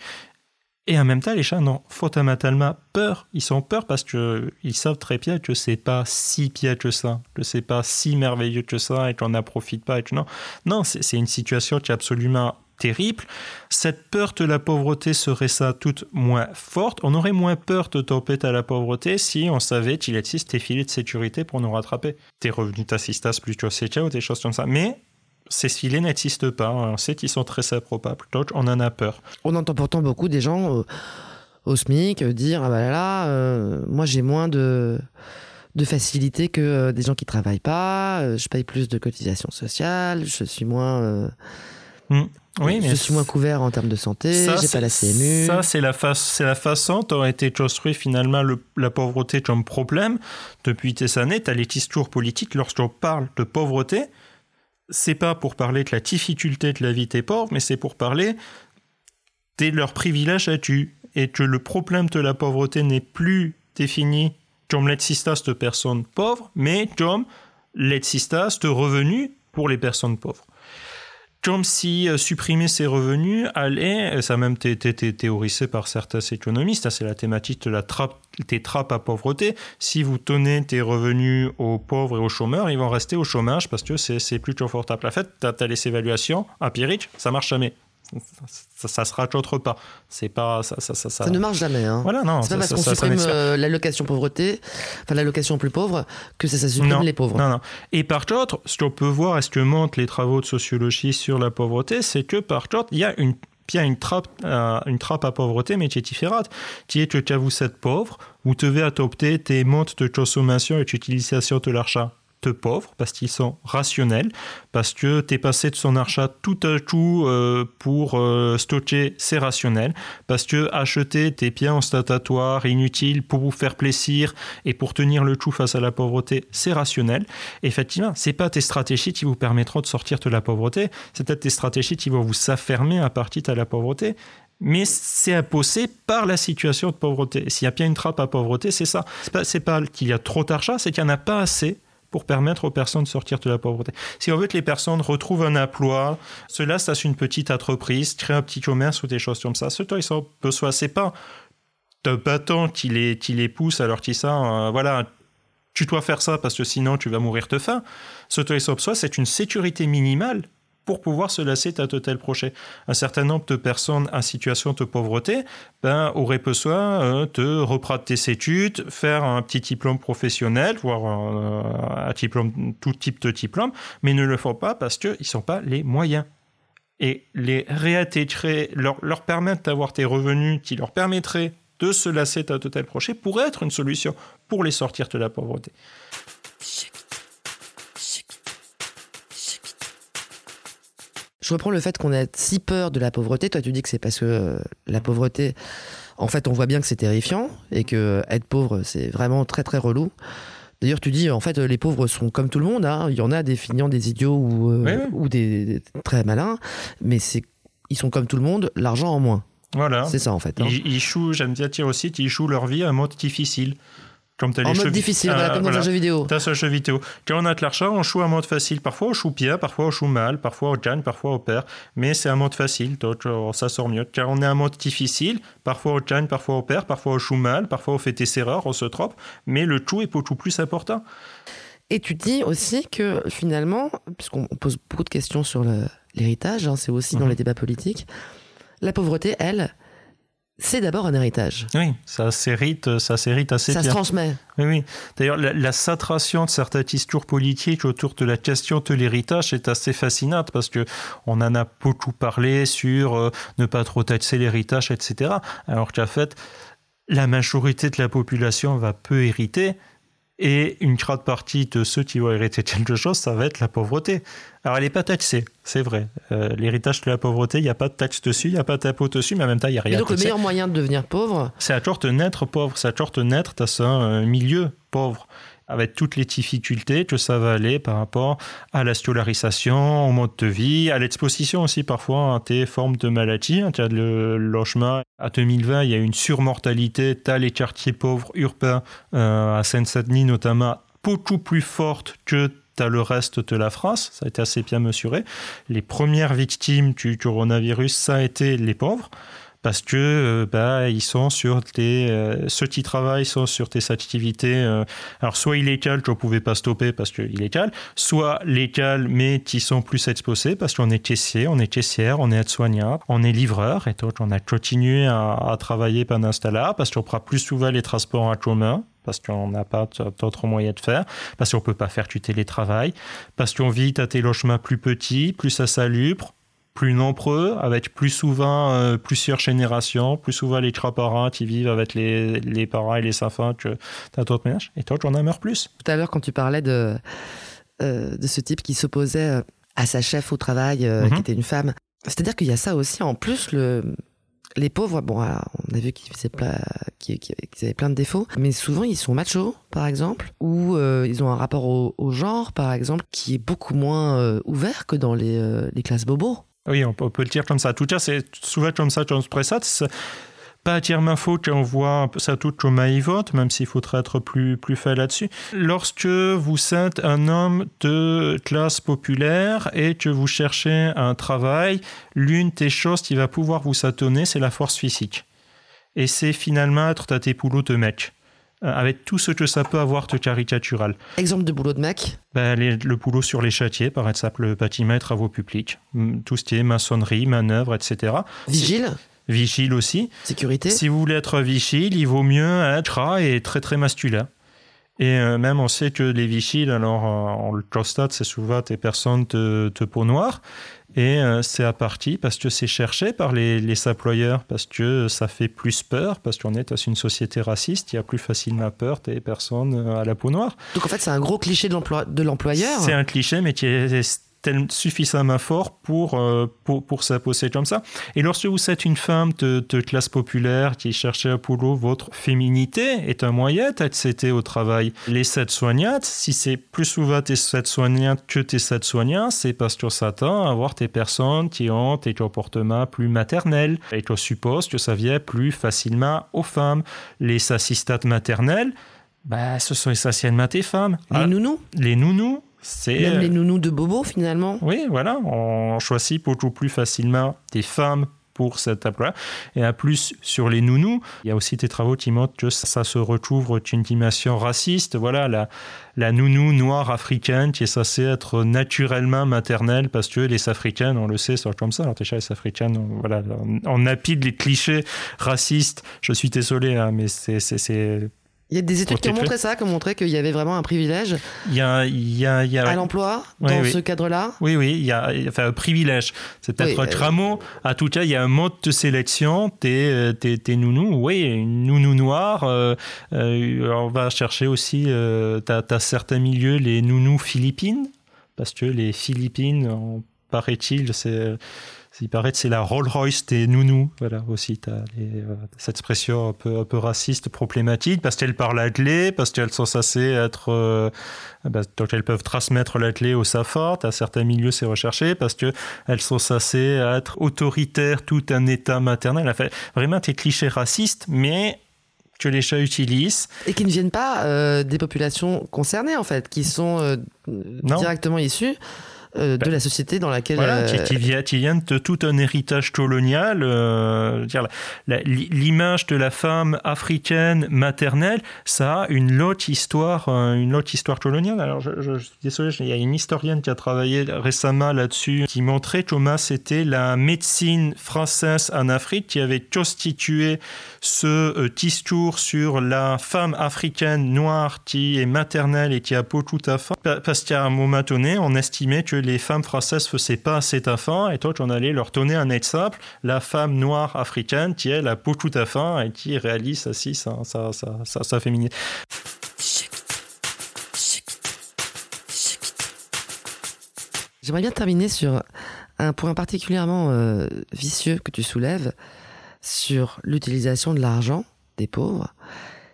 Et en même temps, les chats n'ont fondamentalement peur. Ils sont peur parce qu'ils savent très bien que c'est pas si bien que ça, que c'est pas si merveilleux que ça et qu'on n'en profite pas. Et non, non c'est une situation qui est absolument terrible. Cette peur de la pauvreté serait ça toute moins forte. On aurait moins peur de tomber à la pauvreté si on savait qu'il existe des filets de sécurité pour nous rattraper. Des revenus d'assistance plus que ou des choses comme ça. Mais ces filets n'existent pas. On sait qu'ils sont très improbables. Donc, on en a peur. On entend pourtant beaucoup des gens au SMIC dire Ah bah là, euh, moi j'ai moins de, de facilité que euh, des gens qui travaillent pas, euh, je paye plus de cotisations sociales, je suis moins. Hmm. Oui, mais je suis moins couvert en termes de santé, j'ai pas la CMU. Ça, c'est la, c'est la façon dont a été construit finalement la pauvreté comme problème. Depuis des années, tu as les discours politiques, lorsqu'on parle de pauvreté, c'est pas pour parler de la difficulté de la vie des pauvres, mais c'est pour parler de leurs privilèges tu. Et que le problème de la pauvreté n'est plus défini comme l'existence de personnes pauvres, mais comme l'existence de revenus pour les personnes pauvres comme si euh, supprimer ces revenus allait, ça a même été théorisé par certains économistes, c'est la thématique de la trappe, des trappes à pauvreté. Si vous donnez tes revenus aux pauvres et aux chômeurs, ils vont rester au chômage parce que c'est plus confortable. En fait, tu as, les évaluations empiriques, ça marche jamais ça, ça se rajoute pas. C'est pas ça, ça, ça, ça, ne marche jamais. Hein. Voilà, non. C'est pas parce qu'on supprime euh, l'allocation pauvreté, enfin l'allocation plus pauvre, que ça, supprime les pauvres. Non, non. Et par contre, ce qu'on peut voir, est ce que montrent les travaux de sociologie sur la pauvreté, c'est que par contre, il y a une il une trappe, euh, une trappe à pauvreté, mais qui est différente, qui est que vous êtes pauvre, vous devez adopter des montes de consommation et d'utilisation de l'argent pauvres parce qu'ils sont rationnels, parce que tu es passé de son achat tout à tout euh, pour euh, stocker, c'est rationnel, parce que acheter tes biens ostentatoires inutiles pour vous faire plaisir et pour tenir le tout face à la pauvreté, c'est rationnel. Effectivement, c'est pas tes stratégies qui vous permettront de sortir de la pauvreté, c'est peut-être tes stratégies qui vont vous affermer à partir de la pauvreté, mais c'est imposé par la situation de pauvreté. S'il y a bien une trappe à pauvreté, c'est ça. C'est pas, pas qu'il y a trop d'argent, c'est qu'il n'y en a pas assez pour permettre aux personnes de sortir de la pauvreté. Si on veut que les personnes retrouvent un emploi, cela, c'est une petite entreprise, créer un petit commerce ou des choses comme ça. Ce ils sont besoin, c'est pas un bâton qui les, pousse alors qu'ils ça, euh, voilà, tu dois faire ça parce que sinon tu vas mourir de faim. Ce ils sont besoin, c'est une sécurité minimale pour pouvoir se lasser à de tels projets. Un certain nombre de personnes en situation de pauvreté ben, auraient besoin euh, de reprendre tes études, faire un petit diplôme professionnel, voire un, diplôme, tout type de diplôme, mais ne le font pas parce qu'ils ne sont pas les moyens et les réintégrer, leur, leur permettre d'avoir des revenus qui leur permettraient de se lasser à de tels projets pourrait être une solution pour les sortir de la pauvreté. Je reprends le fait qu'on ait si peur de la pauvreté. Toi, tu dis que c'est parce que euh, la pauvreté, en fait, on voit bien que c'est terrifiant et que euh, être pauvre, c'est vraiment très très relou. D'ailleurs, tu dis, en fait, les pauvres sont comme tout le monde. Hein. Il y en a des feignants, des idiots ou, euh, ou des, très malins, mais c'est ils sont comme tout le monde, l'argent en moins. Voilà. C'est ça, en fait. Hein. Ils, jouent, j'aime bien dire aussi, ils jouent leur vie à un mode difficile en mode difficile, voilà, comme dans un jeu vidéo. Dans un jeu vidéo. Quand on a de l'argent, on joue en mode facile. Parfois, on joue bien, parfois, on joue mal, parfois, on gagne, parfois, on perd. Mais c'est un mode facile, donc euh, ça sort mieux. Quand on est en mode difficile, parfois, on gagne, parfois, on perd, parfois, on joue mal, parfois, on fait des erreurs, on se trompe. Mais le tout est beaucoup plus important. Et tu dis aussi que finalement, puisqu'on pose beaucoup de questions sur l'héritage, hein, c'est aussi dans mhm. les débats politiques, la pauvreté, elle, c'est d'abord un héritage. Oui, ça s'hérite, ça s'hérite assez ça bien. Ça se transmet. Oui, oui. D'ailleurs, la, la, de certains discours politiques autour de la question de l'héritage est assez fascinante parce que on en a beaucoup parlé sur euh, ne pas trop taxer l'héritage, etc. Alors qu'en fait, la majorité de la population va peu hériter. Et une grande partie de ceux qui vont hériter quelque chose, ça va être la pauvreté. Alors, elle n'est pas taxée, c'est vrai. Euh, l'héritage de la pauvreté, il n'y a pas de taxe dessus, il n'y a pas d'impôt dessus, mais en même temps, il n'y a rien. Et donc, le meilleur moyen de devenir pauvre C'est à te naître pauvre, c'est à te naître dans un milieu pauvre avec toutes les difficultés que ça va aller par rapport à la scolarisation, au mode de vie, à l'exposition aussi parfois à tes formes de maladies. Tu as le logement. À 2020, il y a une surmortalité. Tu as les quartiers pauvres urbains euh, à Seine-Saint-Denis notamment beaucoup plus forte que le reste de la France. Ça a été assez bien mesuré. Les premières victimes du coronavirus, ça a été les pauvres parce que euh, bah, ils sont sur tes euh, ceux qui travaillent sont sur tes activités euh, alors soit illégales tu ne pouvais pas stopper parce que illégal soit légales mais qui sont plus exposés parce qu'on est caissier on est caissière on est aide-soignant on est livreur et donc on a continué à, travailler pendant ce parce qu'on prend plus souvent les transports en commun parce qu'on n'a pas d'autres moyens de faire, parce qu'on peut pas faire du télétravail, parce qu'on vit à tes logements plus petits, plus insalubres, plus nombreux, avec plus souvent euh, plusieurs générations, plus souvent les trois parents qui vivent avec les, les parents et les enfants que dans d'autres ménages. Et toi, tu en as meurs plus. Tout à l'heure, quand tu parlais de, euh, de ce type qui s'opposait euh, à sa chef au travail, mhm. qui était une femme, c'est-à-dire qu'il y a ça aussi. En plus, le, les pauvres, bon, on a vu qu'ils avaient plein de défauts, mais souvent ils sont machos, par exemple, ou ils ont un rapport au, genre, par exemple, qui est beaucoup moins ouvert que dans les, les classes bobos. Oui, on peut, le dire comme ça. Tout cas, c'est souvent comme ça qu'on se présente. Pas entièrement faux qu'on voit ça tout comme vote, même s'il faudrait être plus, plus fait là-dessus. Lorsque vous êtes un homme de classe populaire et que vous cherchez un travail, l'une des choses qui va pouvoir vous s'atonner, c'est la force physique. Et c'est finalement être à tes poulots de mec. Euh, avec tout ce que ça peut avoir de caricatural. Exemple de boulot de mec ben, Le boulot sur les châtiers, par exemple, le bâtiment et travaux publics, tout ce qui est maçonnerie, manœuvre, etc. Vigile Vigile aussi. Sécurité Si vous voulez être vigile, il vaut mieux être et très très masculin. Et euh, même on sait que les vigiles, alors on le constate, c'est souvent des personnes de, de peau noire. Et euh, c'est à partie parce que c'est cherché par les, les employeurs, parce que ça fait plus peur, parce qu'on est dans une société raciste, il y a plus facilement peur des personnes euh, à la peau noire. Donc en fait, c'est un gros cliché de l'employeur. C'est un cliché, mais qui est suffisamment fort pour, euh, pour, pour s'imposer comme ça. Et lorsque vous êtes une femme de, de classe populaire qui cherchait à boulot, votre féminité est un moyen d'accéder au travail. Les aides-soignantes, si c'est plus souvent tes aides-soignantes que tes aides-soignants, c'est parce qu'on s'attend à avoir des personnes qui ont des comportements plus maternels et qu'on suppose que ça vient plus facilement aux femmes. Les assistantes maternelles, bah, ce sont essentiellement des femmes. Les nounous Les nounous, même les euh, nounous de Bobo, finalement. Oui, voilà. On choisit beaucoup plus facilement des femmes pour cette emploi. Et à plus, sur les nounous, il y a aussi des travaux qui montrent que ça, se recouvre d'une dimension raciste. Voilà, la, la nounou noire africaine qui est censée être naturellement maternelle parce que les Africaines, on le sait, sont comme ça. Alors déjà, les Africaines, on, voilà, on, apide les clichés racistes. Je suis désolé, hein, mais c'est il y a des études qui ont montré ça, qui ont montré qu'il y avait vraiment un privilège il y a, il y a, il y a... à l'emploi dans ce cadre-là. Oui, oui, il y a enfin, un privilège. C'est peut-être un euh... À tout cas, il y a un mode de sélection. T'es, t'es, t'es nounou, oui, une nounou noire. Euh, euh, on va chercher aussi, euh, t'as, as certains milieux, les nounous philippines, parce que les Philippines, paraît-il, c'est il paraît que c'est la Rolls-Royce des nounous. Voilà, aussi, tu as euh, cette expression un peu, un peu raciste, problématique, parce qu'elles parlent attelé, parce qu'elles sont censées être. Euh, bah, donc elles peuvent transmettre l'attelé au SAFA. À certains milieux, c'est recherché, parce qu'elles sont censées être autoritaires, tout un état maternel. Enfin, vraiment, des clichés racistes, mais que les chats utilisent. Et qui ne viennent pas euh, des populations concernées, en fait, qui sont directement issues euh, de ben, la société dans laquelle. Voilà, qui, euh, qui, viennent de tout un héritage colonial. Euh, L'image de la femme africaine maternelle, ça a une autre histoire, une autre histoire coloniale. Alors, je, je, suis désolé, il y a une historienne qui a travaillé récemment là-dessus, qui montrait comment c'était la médecine française en Afrique qui avait constitué ce discours sur la femme africaine noire qui est maternelle et qui a beaucoup de faim, parce qu'à un moment donné, on estimait que les femmes françaises faisaient pas assez d'enfants et toi, on allait leur donner un exemple. La femme noire africaine qui, elle, a beaucoup d'enfants et qui réalise aussi sa, sa, sa, sa, sa féminité. J'aimerais bien terminer sur un point particulièrement euh, vicieux que tu soulèves sur l'utilisation de l'argent des pauvres,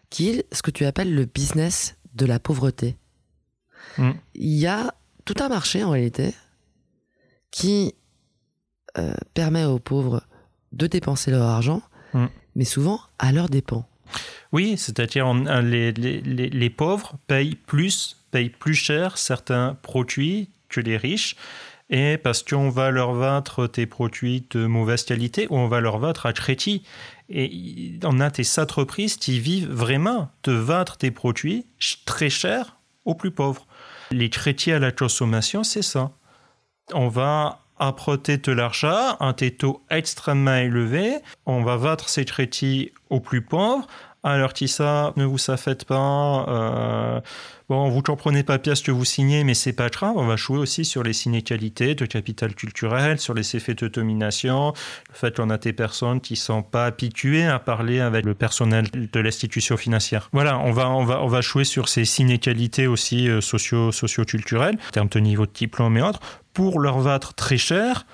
qui est ce que tu appelles le business de la pauvreté. Mm. Il y a tout un marché en réalité qui euh, permet aux pauvres de dépenser leur argent, Mm. mais souvent à leurs dépens. Oui, c'est-à-dire euh, les, les, les, les pauvres payent plus, payent plus cher certains produits que les riches. Et parce qu'on va leur vendre des produits de mauvaise qualité ou on va leur vendre à crédit. Et on a des entreprises qui vivent vraiment de vendre des produits très chers aux plus pauvres. Les crédits à la consommation, c'est ça. On va apporter de l'argent, un taux extrêmement élevé, on va vendre ces crédits aux plus pauvres, que ça, ne vous ça faites pas, euh, bon, vous comprenez pas bien ce que vous signez, mais c'est pas grave, on va jouer aussi sur les signes-qualités de capital culturel, sur les effets de domination, le fait qu'on a des personnes qui sont pas habituées à parler avec le personnel de l'institution financière. Voilà, on va, on va, on va jouer sur ces signes-qualités aussi euh, socio, socio-culturels, en termes de niveau de diplôme et autres, pour leur vendre très cher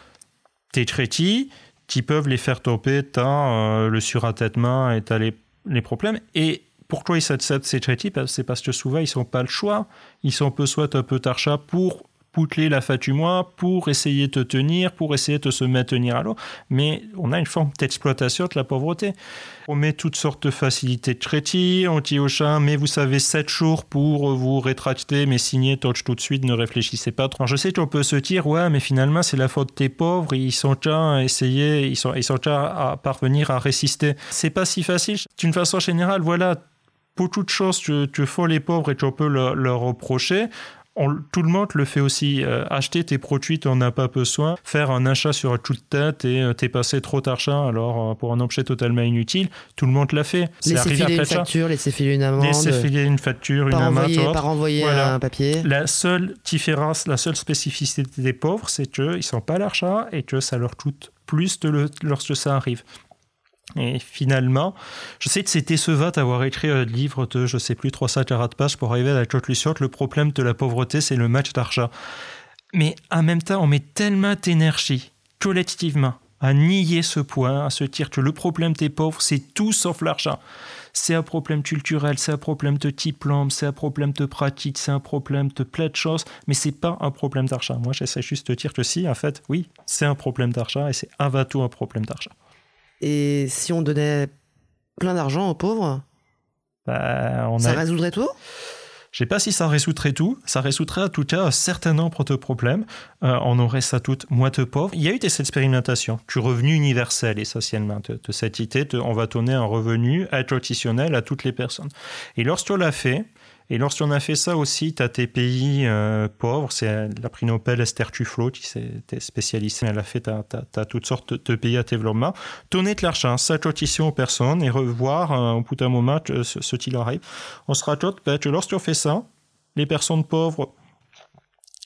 des crédits qui peuvent les faire tomber dans euh, le suratètement et dans les, problèmes. Et pourquoi ils s'acceptent ces crédits C'est parce que souvent, ils n'ont pas le choix. Ils sont peu soit un peu d'achat pour poutler la mois, pour essayer de tenir, pour essayer de se maintenir à l'eau. Mais on a une forme d'exploitation de la pauvreté. On met toutes sortes de facilités de crédit, on dit au chat, mais vous savez, 7 jours pour vous rétracter, mais signer touch tout de suite, ne réfléchissez pas trop. Je sais qu'on peut se dire, ouais, mais finalement, c'est la faute des pauvres, ils sont déjà à essayer, ils sont, ils sont à parvenir à résister. C'est pas si facile. D'une façon générale, voilà, beaucoup de choses que, que font les pauvres et peut leur, leur reprocher. On- tout le monde le fait aussi. Euh, acheter tes produits, tu n'en as pas besoin. Faire un achat sur un coup de tête et euh, t'es passé trop d'argent alors euh, pour un objet totalement inutile, tout le monde l'a fait. C'est Laisser arrivé filer après une facture, laisser filer une amende, Laisser filer une facture, une amende. pas renvoyer Voilà. un papier. La seule différence, la seule spécificité des pauvres, c'est qu'ils ne sont pas l'achat et que ça leur coûte plus de le- lorsque ça arrive. Et finalement, je sais que c'est décevant d'avoir écrit un livre de, je sais plus, 340 pages pour arriver à la conclusion que le problème de la pauvreté, c'est le match d'argent. Mais en même temps, on met tellement d'énergie, collectivement, à nier ce point, à se dire que le problème des pauvres, c'est tout sauf l'argent. C'est un problème culturel, c'est un problème de diplôme, c'est un problème de pratique, c'est un problème de plein de choses, mais c'est pas un problème d'argent. Moi, j'essaie juste de dire que si, en fait, oui, c'est un problème d'argent et c'est avant tout un problème d'argent. Et si on donnait plein d'argent aux pauvres, Bah, on ça a- résoudrait tout? Je sais pas si ça résoudrait tout. Ça résoudrait en tout cas un certain nombre de problèmes. Euh, on aurait ça toutes moins de pauvres. Il y a eu des expérimentations du revenu universel essentiellement, de, de cette idée de on va donner un revenu additionnel à toutes les personnes. Et lorsqu'on l'a fait, et lorsqu'on a fait ça aussi, tu as tes pays euh, pauvres, c'est la prix Nobel Esther Tuflo qui s'est spécialisée, elle a fait, tu as, toutes sortes de, pays à développement, donner de l'argent, s'addition aux personnes et revoir euh, au bout d'un moment que ce, ce qu'il arrive. On se rajoute ben, que lorsqu'on fait ça, les personnes pauvres,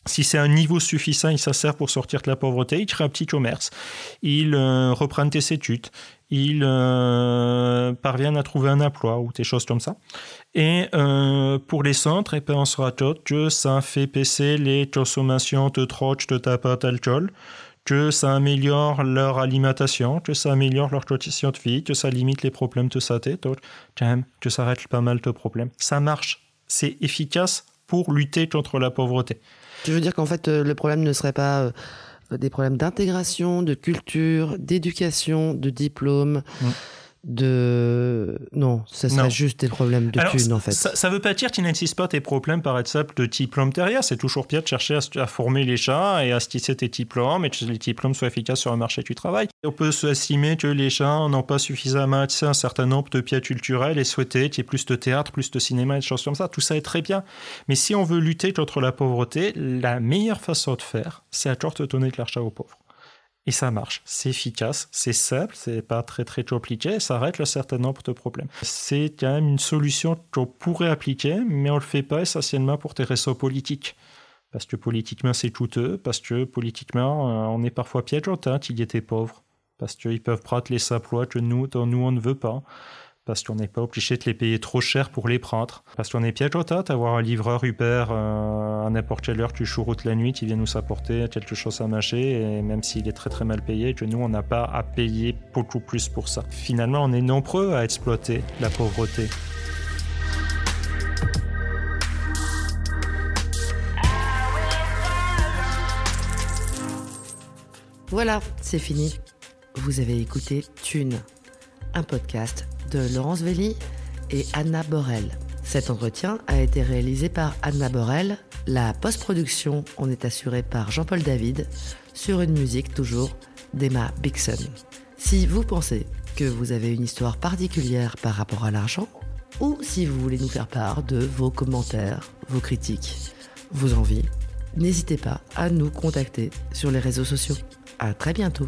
si c'est un niveau suffisant, ils sert pour sortir de la pauvreté, ils créent un petit commerce, ils euh, reprennent des études, ils euh, parviennent à trouver un emploi ou des choses comme ça. Et euh, pour les centres, et ben, on se rajoute que ça fait baisser les consommations de drogue, de tabac, d'alcool, que ça améliore leur alimentation, que ça améliore leur condition de vie, que ça limite les problèmes de santé, donc quand même que ça règle pas mal de problèmes. Ça marche, c'est efficace pour lutter contre la pauvreté. Tu veux dire qu'en fait, euh, le problème ne serait pas euh, des problèmes d'intégration, de culture, d'éducation, de diplôme, Mm. De... Non, ça serait Non. juste des problèmes de thunes, en fait. Ça, ça veut pas dire qu'il n'existe pas des problèmes, par exemple, de diplôme derrière. C'est toujours bien de chercher à, à former les gens et à se tisser tes diplômes et que les diplômes soient efficaces sur le marché du travail. On peut estimer que les gens n'ont pas suffisamment accès à un certain nombre de biais culturels et souhaiter qu'il y ait plus de théâtre, plus de cinéma et des choses comme ça. Tout ça est très bien. Mais si on veut lutter contre la pauvreté, la meilleure façon de faire, c'est à de donner de l'argent aux pauvres. Et ça marche, c'est efficace, c'est simple, c'est pas très très compliqué, ça règle un certain nombre de problèmes. C'est quand même une solution qu'on pourrait appliquer, mais on le fait pas essentiellement pour des réseaux politiques. Parce que politiquement, c'est coûteux, parce que politiquement, euh, on est parfois piégeant qu'il était pauvre. Parce qu'ils peuvent prendre les emplois que nous, nous, on ne veut pas parce qu'on n'est pas obligé de les payer trop cher pour les prendre. Parce qu'on est piège au d'avoir un livreur Uber euh, à n'importe quelle heure tu chouroutes la nuit qui vient nous apporter quelque chose à mâcher, et même s'il est très très mal payé, que nous on n'a pas à payer beaucoup plus pour ça. Finalement, on est nombreux à exploiter la pauvreté. Voilà, c'est fini. Vous avez écouté Thune, un podcast de Laurence Velli et Anna Borel. Cet entretien a été réalisé par Anna Borel. La post-production en est assurée par Jean-Paul David sur une musique toujours d'Emma Bixon. Si vous pensez que vous avez une histoire particulière par rapport à l'argent, ou si vous voulez nous faire part de vos commentaires, vos critiques, vos envies, n'hésitez pas à nous contacter sur les réseaux sociaux. À très bientôt.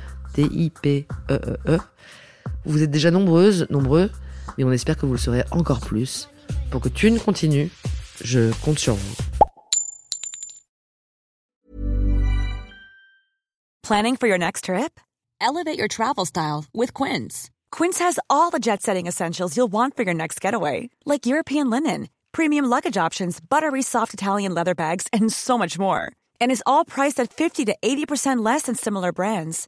T-I-P-E-E-E. Vous êtes déjà nombreuses, nombreux, mais on espère que vous le serez encore plus. Pour que Thune continue, je compte sur vous. Planning for your next trip? Elevate your travel style with Quince. Quince has all the jet setting essentials you'll want for your next getaway, like European linen, premium luggage options, buttery soft Italian leather bags, and so much more. And is all priced at 50 to 80% less than similar brands.